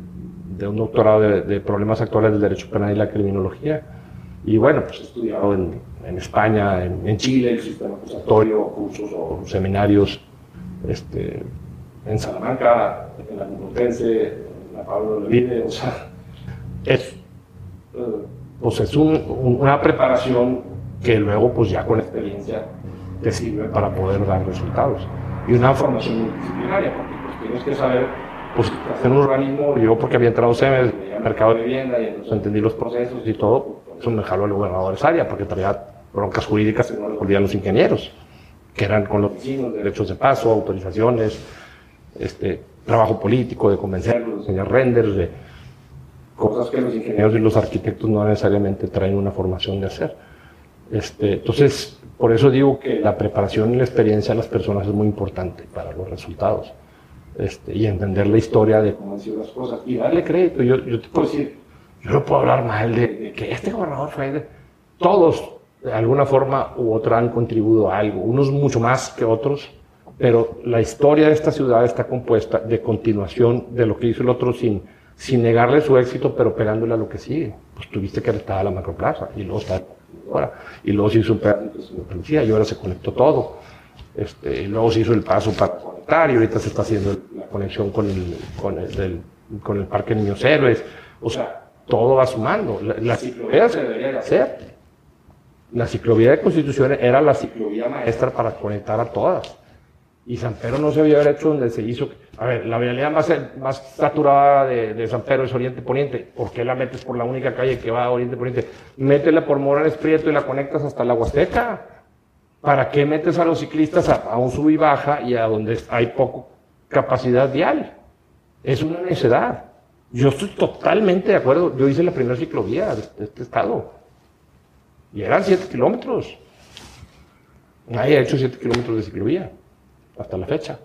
de un doctorado de, de problemas actuales del derecho penal y la criminología. Y bueno, pues he estudiado en, en España, en, en Chile, el sistema acusatorio, cursos o seminarios este, en Salamanca, en la Complutense, en la Pablo Levide, o sea, es, pues es un- un- una preparación que luego, pues ya con experiencia, te sirve para poder dar resultados. Y una formación multidisciplinaria, porque pues tienes que saber, pues hacer un organismo, yo porque había entrado veía mercado de vivienda y entonces entendí los procesos y todo, eso me jaló el gobernador de área, porque traía broncas jurídicas que no resolvían los ingenieros, que eran con los vecinos, derechos de paso, autorizaciones, este, trabajo político, de convencerlos, de enseñar renders, de cosas que los ingenieros y los arquitectos no necesariamente traen una formación de hacer. Este, entonces, por eso digo que la preparación y la experiencia de las personas es muy importante para los resultados. Este, y entender la historia de cómo han sido las cosas y darle crédito. Yo, yo te puedo decir, yo no puedo hablar mal de, de que este gobernador fue de... Todos, de alguna forma u otra, han contribuido a algo, unos mucho más que otros, pero la historia de esta ciudad está compuesta de continuación de lo que hizo el otro sin, sin negarle su éxito, pero pegándole a lo que sigue. Pues tuviste que estaba la macroplaza y luego está ahora, y luego se hizo un pedazo de policía y ahora se conectó todo. Este, y luego se hizo el paso para conectar y ahorita se está haciendo la conexión con el, con el, del- con el Parque Niños Héroes. O sea, todo va sumando. La, la se debería de hacer. La ciclovía de Constitución era la ciclovía maestra para conectar a todas. Y San Pedro no se había hecho donde se hizo. A ver, la vialidad más, más saturada de, San Pedro es Oriente Poniente. ¿Por qué la metes por la única calle que va a Oriente Poniente? Métela por Morales Prieto y la conectas hasta la Huasteca. ¿Para qué metes a los ciclistas a, a un sub y baja y a donde hay poco capacidad vial? Es una necedad. Yo estoy totalmente de acuerdo. Yo hice la primera ciclovía de este estado. Y eran 7 kilómetros. Nadie ha hecho 7 kilómetros de ciclovía hasta la fecha.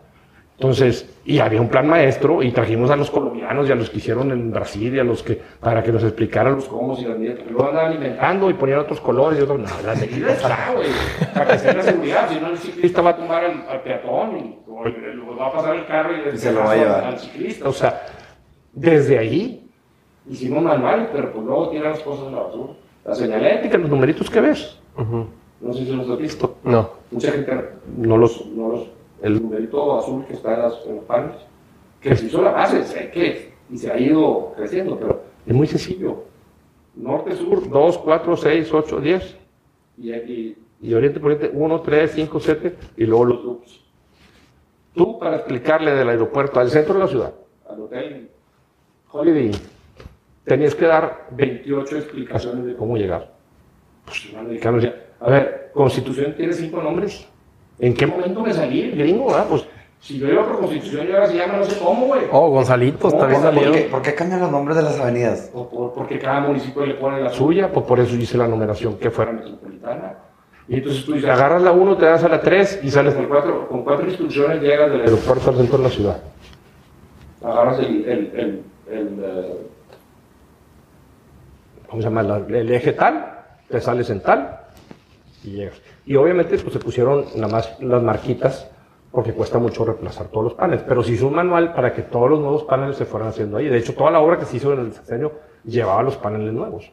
Entonces, y había un plan maestro y trajimos a los colombianos y a los que hicieron en Brasil y a los que, para que nos explicaran los cómo y las medidas, porque luego andaban inventando y ponían otros colores y otros, no, la medida está, güey, para que esté la seguridad, si no el ciclista va a tomar al, al peatón y o va a pasar el carro y, Y se lo va a llevar. al ciclista, o sea, desde ahí hicimos manuales, pero pues luego tiran las cosas en la basura. La señalética, los numeritos que ves, no sé si los has visto, No. mucha gente no los, no los, el numerito azul que está en, las, en los paneles, que se hizo la base, sé que, y se ha ido creciendo, pero es muy sencillo. Norte, sur, 2, 4, 6, 8, 10, y, y, y oriente, poniente, 1, 3, 5, 7, y luego los loops. Tú, para explicarle del aeropuerto al centro de la ciudad, al hotel Holiday Inn, tenías que dar 28 explicaciones de cómo llegar. Pues el americano decía, a ver, Constitución tiene cinco nombres. ¿En qué momento me salí el gringo? ah? Pues si yo iba por Constitución y ahora se llama no sé cómo, güey. Oh, Gonzalitos también ¿Por ¿Por salió. qué, por qué cambian los nombres de las avenidas? O por- porque cada municipio le pone la suya, pues por eso hice la numeración que fuera metropolitana. Y entonces tú dices, agarras la 1, te das a la 3 y sales con cuatro, con cuatro instrucciones, llegas del aeropuerto al centro de la ciudad. Agarras el, el, el, el, eh, ¿cómo se llama? La- el eje tal, te sales en tal y llegas. Y obviamente pues se pusieron nada más las marquitas porque cuesta mucho reemplazar todos los paneles, pero se hizo un manual para que todos los nuevos paneles se fueran haciendo ahí. De hecho, toda la obra que se hizo en el sexenio llevaba los paneles nuevos.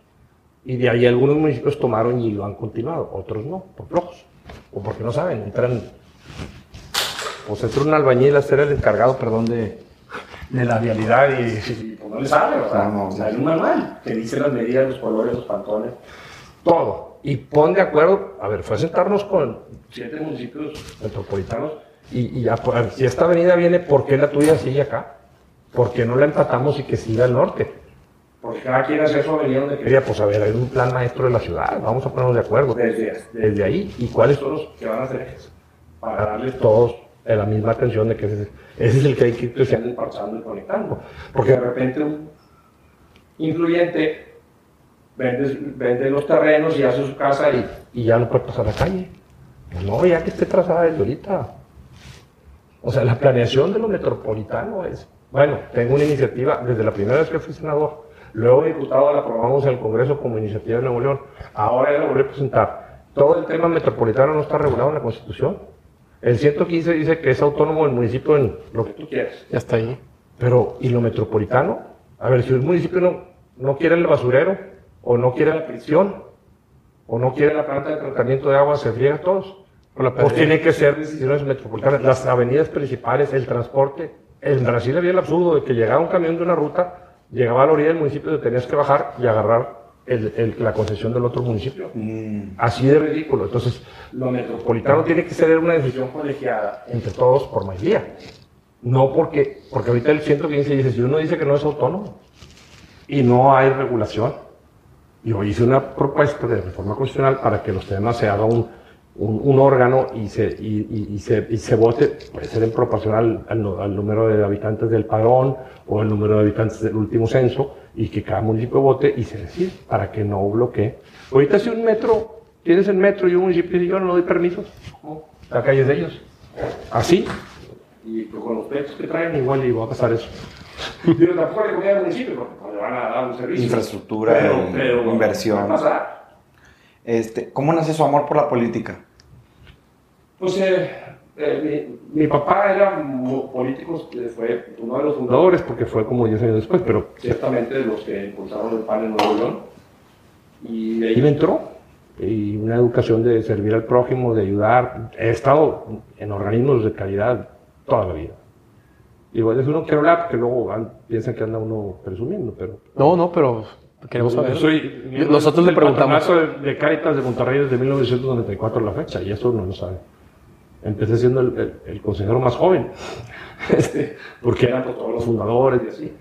Y de ahí algunos municipios tomaron y lo han continuado, otros no, por flojos. O porque no saben, entran. Pues entra un albañil a ser el encargado, perdón, de, de la vialidad y, y, pues no le sabe, o sea, No, hay un manual que dice las medidas, los colores, los pantones, todo. Y pon de acuerdo, a ver, fue a sentarnos con siete municipios metropolitanos y, y ya, pues, a ver, si esta avenida viene, ¿por qué la tuya sigue acá? ¿Por qué no la empatamos y que siga al norte? Porque cada quien hace su avenida donde quería. Pues a ver, hay un plan maestro de la ciudad, vamos a ponernos de acuerdo desde, desde ahí. ¿Y cuáles son los que van a hacer? Para darles todos eh, la misma atención de que ese, ese es el que hay que ir creciendo y parchando y conectando. Porque de repente un influyente vende, vende los terrenos y hace su casa y, y ya no puede pasar la calle. Pues no, ya que esté trazada desde ahorita. O sea, la planeación de lo metropolitano es, bueno, tengo una iniciativa desde la primera vez que fui senador, luego diputado la aprobamos en el Congreso como iniciativa de Nuevo León, ahora ya la volví a presentar. Todo el tema metropolitano no está regulado en la Constitución. El 115 dice que es autónomo el municipio en lo que tú quieras. Ya está ahí. Pero, ¿y lo metropolitano? A ver, si un municipio no, no quiere el basurero, o no quiere la prisión, o no quiere la planta de tratamiento de agua, se friega todos. Pues que ser decisiones metropolitanas. Las avenidas principales, el transporte. En Brasil había el absurdo de que llegaba un camión de una ruta, llegaba a la orilla del municipio, te tenías que bajar y agarrar el- el- la concesión del otro municipio. Así de ridículo. Entonces, lo metropolitano tiene que ser una decisión colegiada entre todos por mayoría. No porque, porque ahorita el 115 dice, si uno dice que no es autónomo y no hay regulación, yo hice una propuesta de reforma constitucional para que los temas se haga un, un, un órgano y se, y, y- y se, y se vote, puede ser en proporción al, al al número de habitantes del padrón o el número de habitantes del último censo, y que cada municipio vote y se decide para que no bloquee. Ahorita si un metro, tienes el metro y un municipio dice yo no doy permisos, la calle es de ellos. Así. Y pues, con los pechos que traen igual y va a pasar eso. Digo, tampoco le conviene al municipio porque pues, le van a dar un servicio. Infraestructura, inversión. va a pasar. Este, ¿Cómo nace su amor por la política? Pues eh, eh, mi, mi papá era político, eh, fue uno de los fundadores, porque fue como 10 años después, pero ciertamente de los que impulsaron el PAN en Nuevo León. Y de ahí me entró, y una educación de servir al prójimo, de ayudar. He estado en organismos de calidad toda la vida. Y bueno, eso no quiero hablar porque luego an- piensan que anda uno presumiendo, pero No, no, pero queremos saber. soy Nosotros le preguntamos. patronato de, de Caritas de Monterrey desde 1994 a la fecha, y eso no lo saben. Empecé siendo el, el- el consejero más joven, este, porque eran pues, todos los fundadores y así.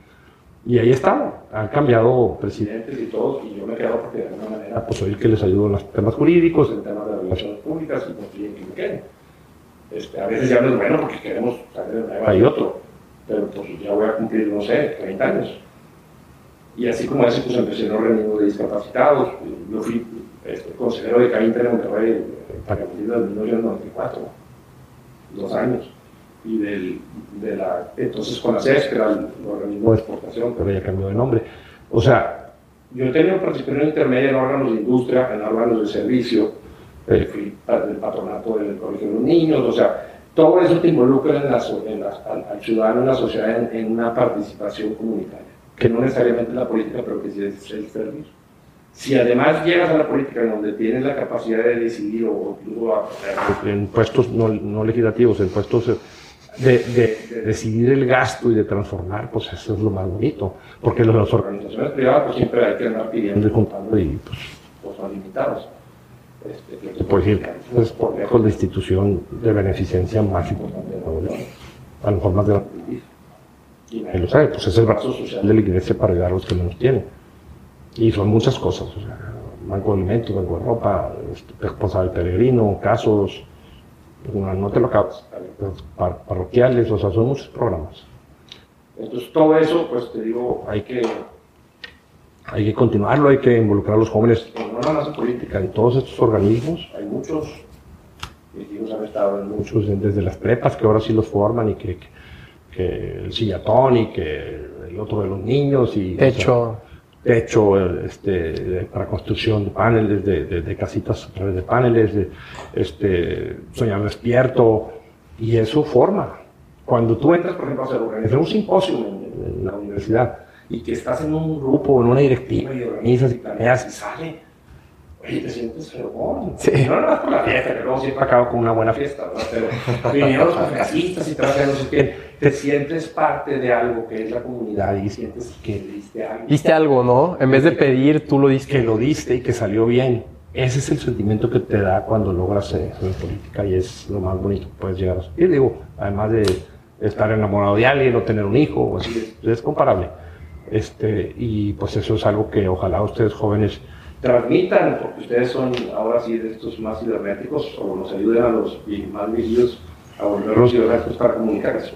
Y ahí estaba. Han cambiado presidentes y todos, y yo me quedo porque de alguna manera pues, soy el que les ayudo en los temas jurídicos, en temas de relaciones públicas, y piden que me queden. Este, a veces ya no es bueno porque queremos salir de nueva y otro, pero pues ya voy a cumplir, no sé, 30 años. Y así como ese, pues empecé en organismos de discapacitados. Yo fui este, consejero de CAINTER en Monterrey para partir del 1994, dos años. Y del, de la, entonces con la CES, que era el organismo de exportación, pero ya cambió de nombre. O sea, yo he tenido participación intermedia en órganos de industria, en órganos de servicio, eh, fui del patronato del colegio de los niños, o sea, todo eso te involucra en la en la- al, al ciudadano en la sociedad en, en una participación comunitaria, que no necesariamente es la política, pero que sí es el servicio. Si además llegas a la política en donde tienes la capacidad de decidir o incluso a- en puestos no, no legislativos, en puestos de, de- de decidir el gasto y de transformar, pues eso es lo más bonito, porque las, las organizaciones privadas pues siempre hay que andar pidiendo y juntando y pues, pues son limitados. Este, yo te puedo decir es por lejos la institución de beneficencia más importante de Nuevo León, a lo mejor más grande. Y lo sabe, pues es el brazo social de la iglesia para ayudar a los que menos tienen. Y son muchas cosas, o sea, banco de alimentos, banco de ropa, este, esposa del peregrino, casos, no, te lo acabas, par- parroquiales, o sea, son muchos programas. Entonces todo eso, pues te digo, hay que, hay que continuarlo, hay que involucrar a los jóvenes, no nada más en política, en todos estos organismos, hay muchos, mis hijos han estado en muchos, desde las prepas que ahora sí los forman y que, que, que el sillatón y que el otro de los niños y... o sea, Hecho. Techo este, para construcción de paneles, de, de- de casitas a través de paneles, de este, soñar despierto, y eso forma. Cuando tú entras, por ejemplo, a hacer organizar un simposio en, en la universidad y que estás en un grupo o en una directiva y organizas y planeas y sale, oye, te sientes fregón. Sí. No más por la fiesta, que luego siempre acabo con una buena fiesta, ¿no? Pero vinieron los conferencistas y te vas a no sé qué, te sientes parte de algo que es la comunidad y sientes que diste algo. Diste algo, ¿no? En vez de pedir, tú lo diste. que lo diste y que salió bien. Ese es el sentimiento que te da cuando logras hacer política y es lo más bonito que puedes llegar a sentir. Digo, además de estar enamorado de alguien o tener un hijo, o así, es, es comparable. Este, y pues eso es algo que ojalá ustedes jóvenes transmitan, porque ustedes son ahora sí de estos más cibernéticos, o nos ayuden a los más viejillos a volverlos cibernéticos para comunicarse.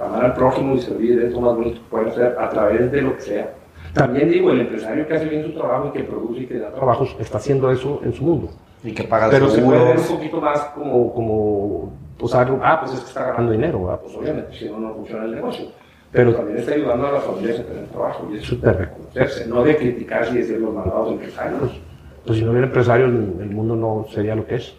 Amar al prójimo y servir es lo más bonito que pueden hacer a través de lo que sea. También digo, el empresario que hace bien su trabajo y que produce y que da trabajos está haciendo eso en su mundo. Y que paga Pero se puede ver un poquito más como, como pues algo, ah, pues es que está ganando dinero, ¿verdad? pues obviamente, si no, no funciona el negocio. Pero también está ayudando a las familias a tener trabajo y eso es de reconocerse, no de criticar y decir los malvados empresarios. Pues si no hubiera empresarios, el mundo no sería lo que es.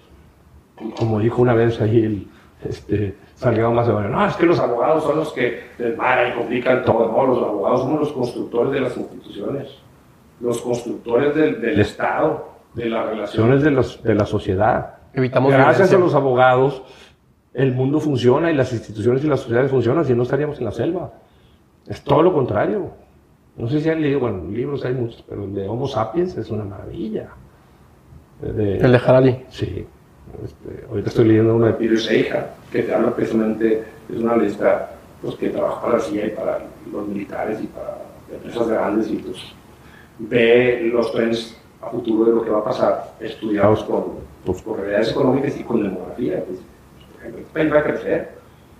Y como dijo una vez ahí el este, Salgado Macedonio, no, es que los abogados son los que desmaran y complican todo, no, los abogados somos los constructores de las instituciones, los constructores del, del Estado, de las relaciones de, los, de la sociedad. Evitamos Gracias violencia. a los abogados, el mundo funciona y las instituciones y las sociedades funcionan, si no estaríamos en la selva. Es todo lo contrario. No sé si han leído, bueno, libros hay muchos, pero el de Homo sapiens es una maravilla. De- El de Harari. Sí. Este, ahorita estoy leyendo una de Peter Seija, que te habla precisamente, es una lista pues, que trabaja para la CIA y para los militares y para empresas grandes y pues ve los trends a futuro de lo que va a pasar, estudiados con, pues, con realidades económicas y con demografía. Pues, por ejemplo, este país va a crecer.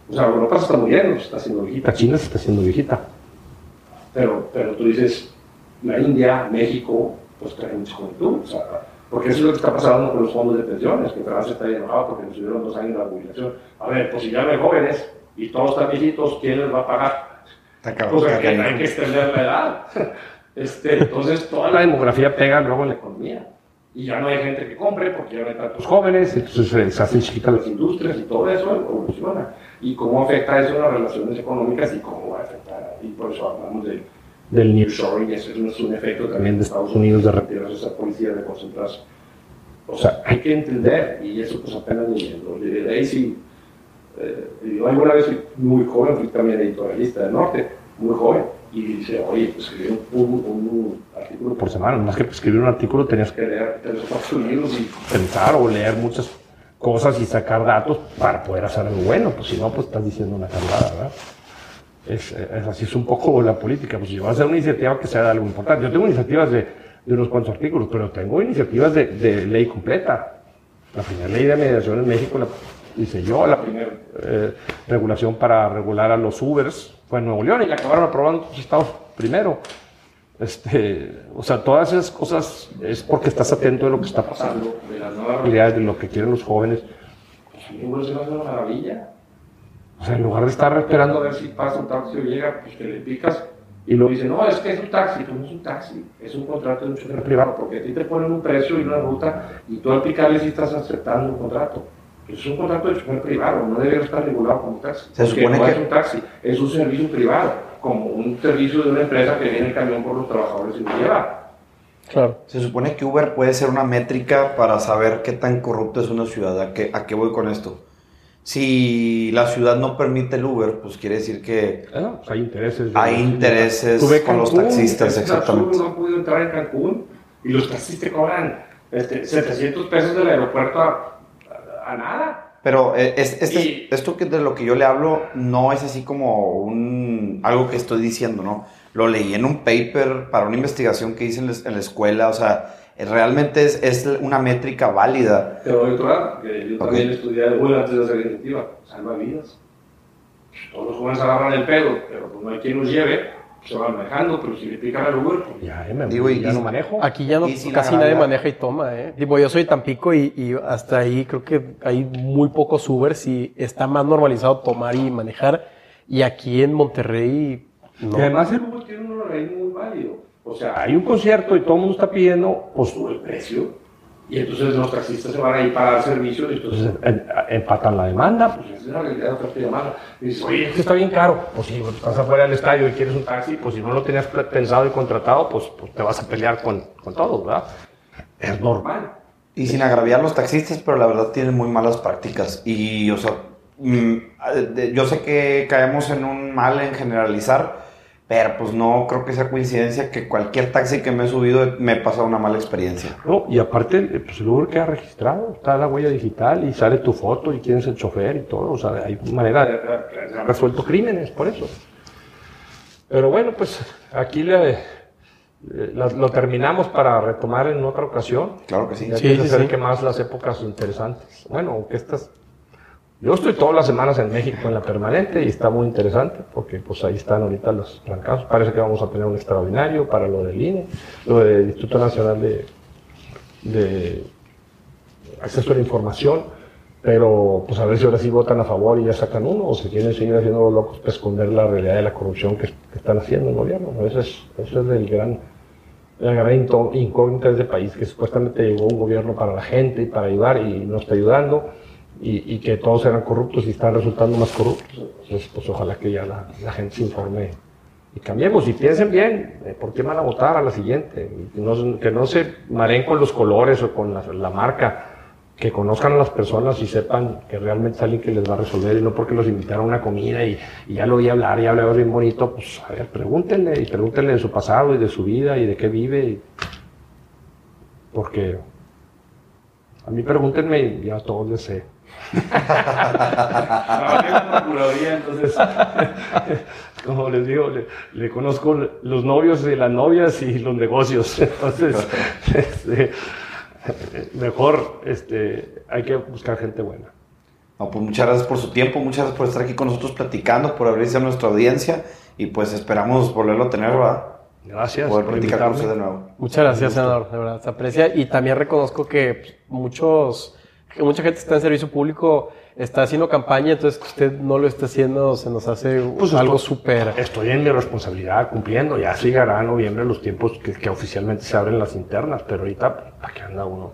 O sea, Europa está muriendo, se está haciendo viejita. China se está haciendo viejita. Pero, pero tú dices, la India, México, pues trae mucha juventud. O sea, porque eso es lo que está pasando con los fondos de pensiones, que Francia está enojado porque nos subieron dos años la jubilación. A ver, pues si ya no hay jóvenes y todos están viejitos, ¿quién les va a pagar? Cabrón, Pues que hay que extender la edad. Este, entonces, toda la demografía pega luego en la economía. Y ya no hay gente que compre porque ya no hay tantos jóvenes, entonces se hacen chiquitas las industrias y todo eso evoluciona. Y cómo afecta eso en las relaciones económicas y cómo va a afectar. Y por eso hablamos de, del nearshoring, eso es un efecto también de Estados Unidos de retirarse esa policía, de concentrarse. O sea, hay que entender, y eso pues apenas leyendo. Ahí sí, eh, yo alguna vez fui muy joven, fui también editorialista del norte, muy joven, y dice, oye, pues escribí un, un- un artículo por semana, más que escribir un artículo tenías que leer tres o cuatro libros y pensar o leer muchas cosas y sacar datos para poder hacer algo bueno, pues si no, pues estás diciendo una cargada, ¿verdad? Es, es así, es un poco la política, pues si voy a hacer una iniciativa que sea algo importante, yo tengo iniciativas de, de unos cuantos artículos, pero tengo iniciativas de, de ley completa. La primera ley de mediación en México la hice yo, la primera eh, regulación para regular a los Ubers fue en Nuevo León y la acabaron aprobando otros estados primero. Este, o sea, todas esas cosas es porque estás atento de lo que está pasando, de las nuevas realidades, de lo que quieren los jóvenes. Pues parece una maravilla. O sea, en lugar de estar esperando a ver si pasa un taxi o llega, pues que le picas y lo dice, no, es que es un taxi, pues no es un taxi, es un contrato de un chofer privado, porque a ti te ponen un precio y una ruta y tú al picarle sí estás aceptando un contrato. Es un contrato de chofer privado, no debe estar regulado como taxi. Se supone no que- es un taxi, es un servicio privado, como un servicio de una empresa que viene el camión por los trabajadores y lo lleva. Claro. Se supone que Uber puede ser una métrica para saber qué tan corrupta es una ciudad. ¿A qué, a qué voy con esto? Si la ciudad no permite el Uber, pues quiere decir que Ah, pues hay intereses. hay intereses con los taxistas, exactamente. No han podido entrar en Cancún y los taxistas cobran este, 700 pesos del aeropuerto a, a- a nada. Pero eh, es- este- Y- esto que de lo que yo le hablo no es así como un algo que estoy diciendo, ¿no? Lo leí en un paper para una investigación que hice en la, en la escuela, o sea, realmente es, es una métrica válida. Te doy otro dato, que yo también estudié algo antes de hacer la iniciativa, salva vidas. Todos los jóvenes agarran el pedo, pero pues no hay quien los lleve, se van manejando, pero si le pican al Uber, pues ya, eh, me- Digo, y- ya y- no manejo. Aquí ya no, si casi nadie maneja y toma, ¿eh? Tipo, yo soy de Tampico y, y hasta ahí creo que hay muy pocos Ubers y está más normalizado tomar y manejar. Y aquí en Monterrey, no. Y además el Uber tiene un organismo muy válido. O sea, hay un concierto y todo el mundo está pidiendo, pues sube el precio. y entonces los taxistas se van a ir para dar servicio y entonces en- empatan la demanda, pues es la realidad oferta y demanda. Y dices, oye, es que está bien caro. Pues si estás afuera del estadio y quieres un taxi, pues si no lo tenías pensado y contratado, pues, pues te vas a pelear con, con todo, ¿verdad? Es normal. Y sin agraviar los taxistas, pero la verdad tienen muy malas prácticas. Y, o sea, mm, yo sé que caemos en un mal en generalizar, pero pues no creo que sea coincidencia que cualquier taxi que me he subido me pasa una mala experiencia. No, y aparte, pues el Uber queda registrado, está la huella digital y sale tu foto y quién es el chofer y todo. O sea, hay manera de, resuelto crímenes por eso. Pero bueno, pues aquí le, eh, la- lo terminamos para retomar en otra ocasión. Claro que sí. Ya Sí, que se sí, sí. acerque más las épocas interesantes. Bueno, aunque estas... Yo estoy todas las semanas en México en la permanente y está muy interesante porque pues ahí están ahorita los trancados. Parece que vamos a tener un extraordinario para lo del INE, lo del Instituto Nacional de, Acceso a la Información, pero pues a ver si ahora sí votan a favor y ya sacan uno o se quieren seguir haciendo los locos para esconder la realidad de la corrupción que, están haciendo el gobierno. Ese es, ese es el gran la gran incógnita de este país, que supuestamente llegó un gobierno para la gente y para ayudar y no está ayudando, y, y que todos eran corruptos y están resultando más corruptos. Entonces, pues ojalá que ya la, gente se informe y cambiemos y piensen bien, eh, ¿por qué van a votar a la siguiente? Y que, no, se mareen con los colores o con la, marca, que conozcan a las personas y sepan que realmente es alguien que les va a resolver y no porque los invitaron a una comida y, y ya lo oí hablar, ya hablaba bien bonito, pues a ver, pregúntenle y pregúntenle de su pasado y de su vida y de qué vive. y- porque a mí pregúntenme y ya todos les sé. Trabajé en la Procuraduría, entonces, como les digo, le, le conozco los novios de las novias y los negocios. Entonces, este, mejor este, hay que buscar gente buena. No, pues muchas gracias por su tiempo, muchas gracias por estar aquí con nosotros platicando, por abrirse a nuestra audiencia y pues esperamos volverlo a tener, ¿verdad? Gracias Poder por platicar con usted de nuevo. Muchas gracias, senador, de verdad, se aprecia. Y también reconozco que muchos, que mucha gente está en servicio público, está haciendo campaña, entonces que usted no lo está haciendo, se nos hace Pues algo súper. Estoy en mi responsabilidad cumpliendo. Ya llegará a noviembre los tiempos que, que oficialmente se abren las internas, pero ahorita, ¿para qué anda uno?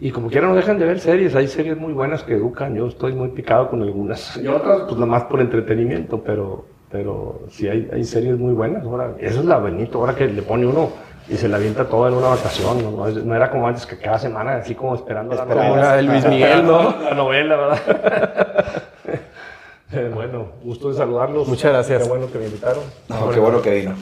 Y como quiera, no dejan de ver series. Hay series muy buenas que educan. Yo estoy muy picado con algunas. Y otras, pues nada más por entretenimiento, pero, pero sí hay, hay series muy buenas. Ahora, eso es la Benito, ahora que le pone uno y se la avienta todo en una vacación. No, no, era como antes que cada semana, así como esperando la Esperando. Como la de Luis Miguel, ¿no? la novela, ¿verdad? Eh, bueno, gusto de saludarlos. Muchas gracias. Qué bueno que me invitaron. No, qué bueno que vino.